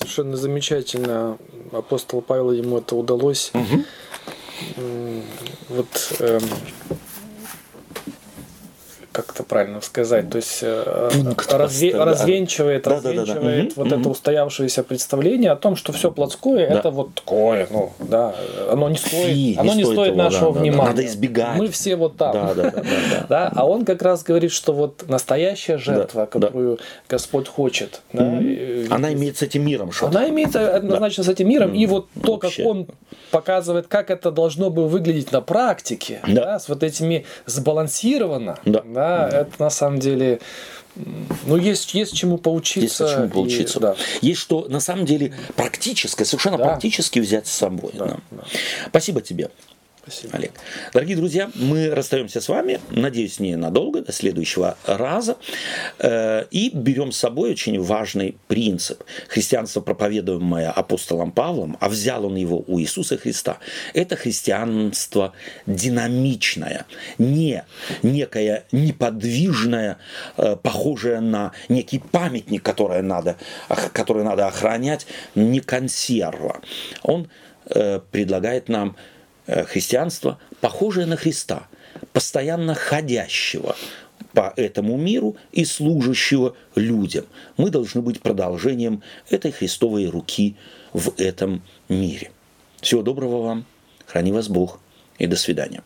совершенно замечательно. Апостол Павел ему это удалось. Угу. Вот эм, как это правильно сказать, то есть э, Пункт разве, да. развенчивает, да, развенчивает да, да, да. вот угу, это устоявшееся представление о том, что все плотское да. это вот такое, ну да, оно не стоит, Фи, оно не, стоит, стоит нашего да, внимания. Надо избегать. Мы все вот там, да, да, да, да, да. [LAUGHS] А он как раз говорит, что вот настоящая жертва, да, которую да. Господь хочет, да, угу. она имеет с этим миром что-то. Она имеет однозначно да. с этим миром, угу. и вот то, Вообще. как он показывает, как это должно бы выглядеть на практике, да. Да, с вот этими сбалансированно, да. Да, да, это на самом деле ну, есть, есть чему поучиться. Есть чему поучиться. И, да. Есть что, на самом деле, практическое, совершенно да. практически взять с собой. Да, да. Да. Спасибо тебе. Спасибо. Олег. Дорогие друзья, мы расстаемся с вами, надеюсь, не надолго, до следующего раза, э, и берем с собой очень важный принцип. Христианство, проповедуемое апостолом Павлом, а взял он его у Иисуса Христа, это христианство динамичное, не некое неподвижное, э, похожее на некий памятник, который надо, который надо охранять, не консерва. Он э, предлагает нам христианство, похожее на Христа, постоянно ходящего по этому миру и служащего людям. Мы должны быть продолжением этой Христовой руки в этом мире. Всего доброго вам, храни вас Бог и до свидания.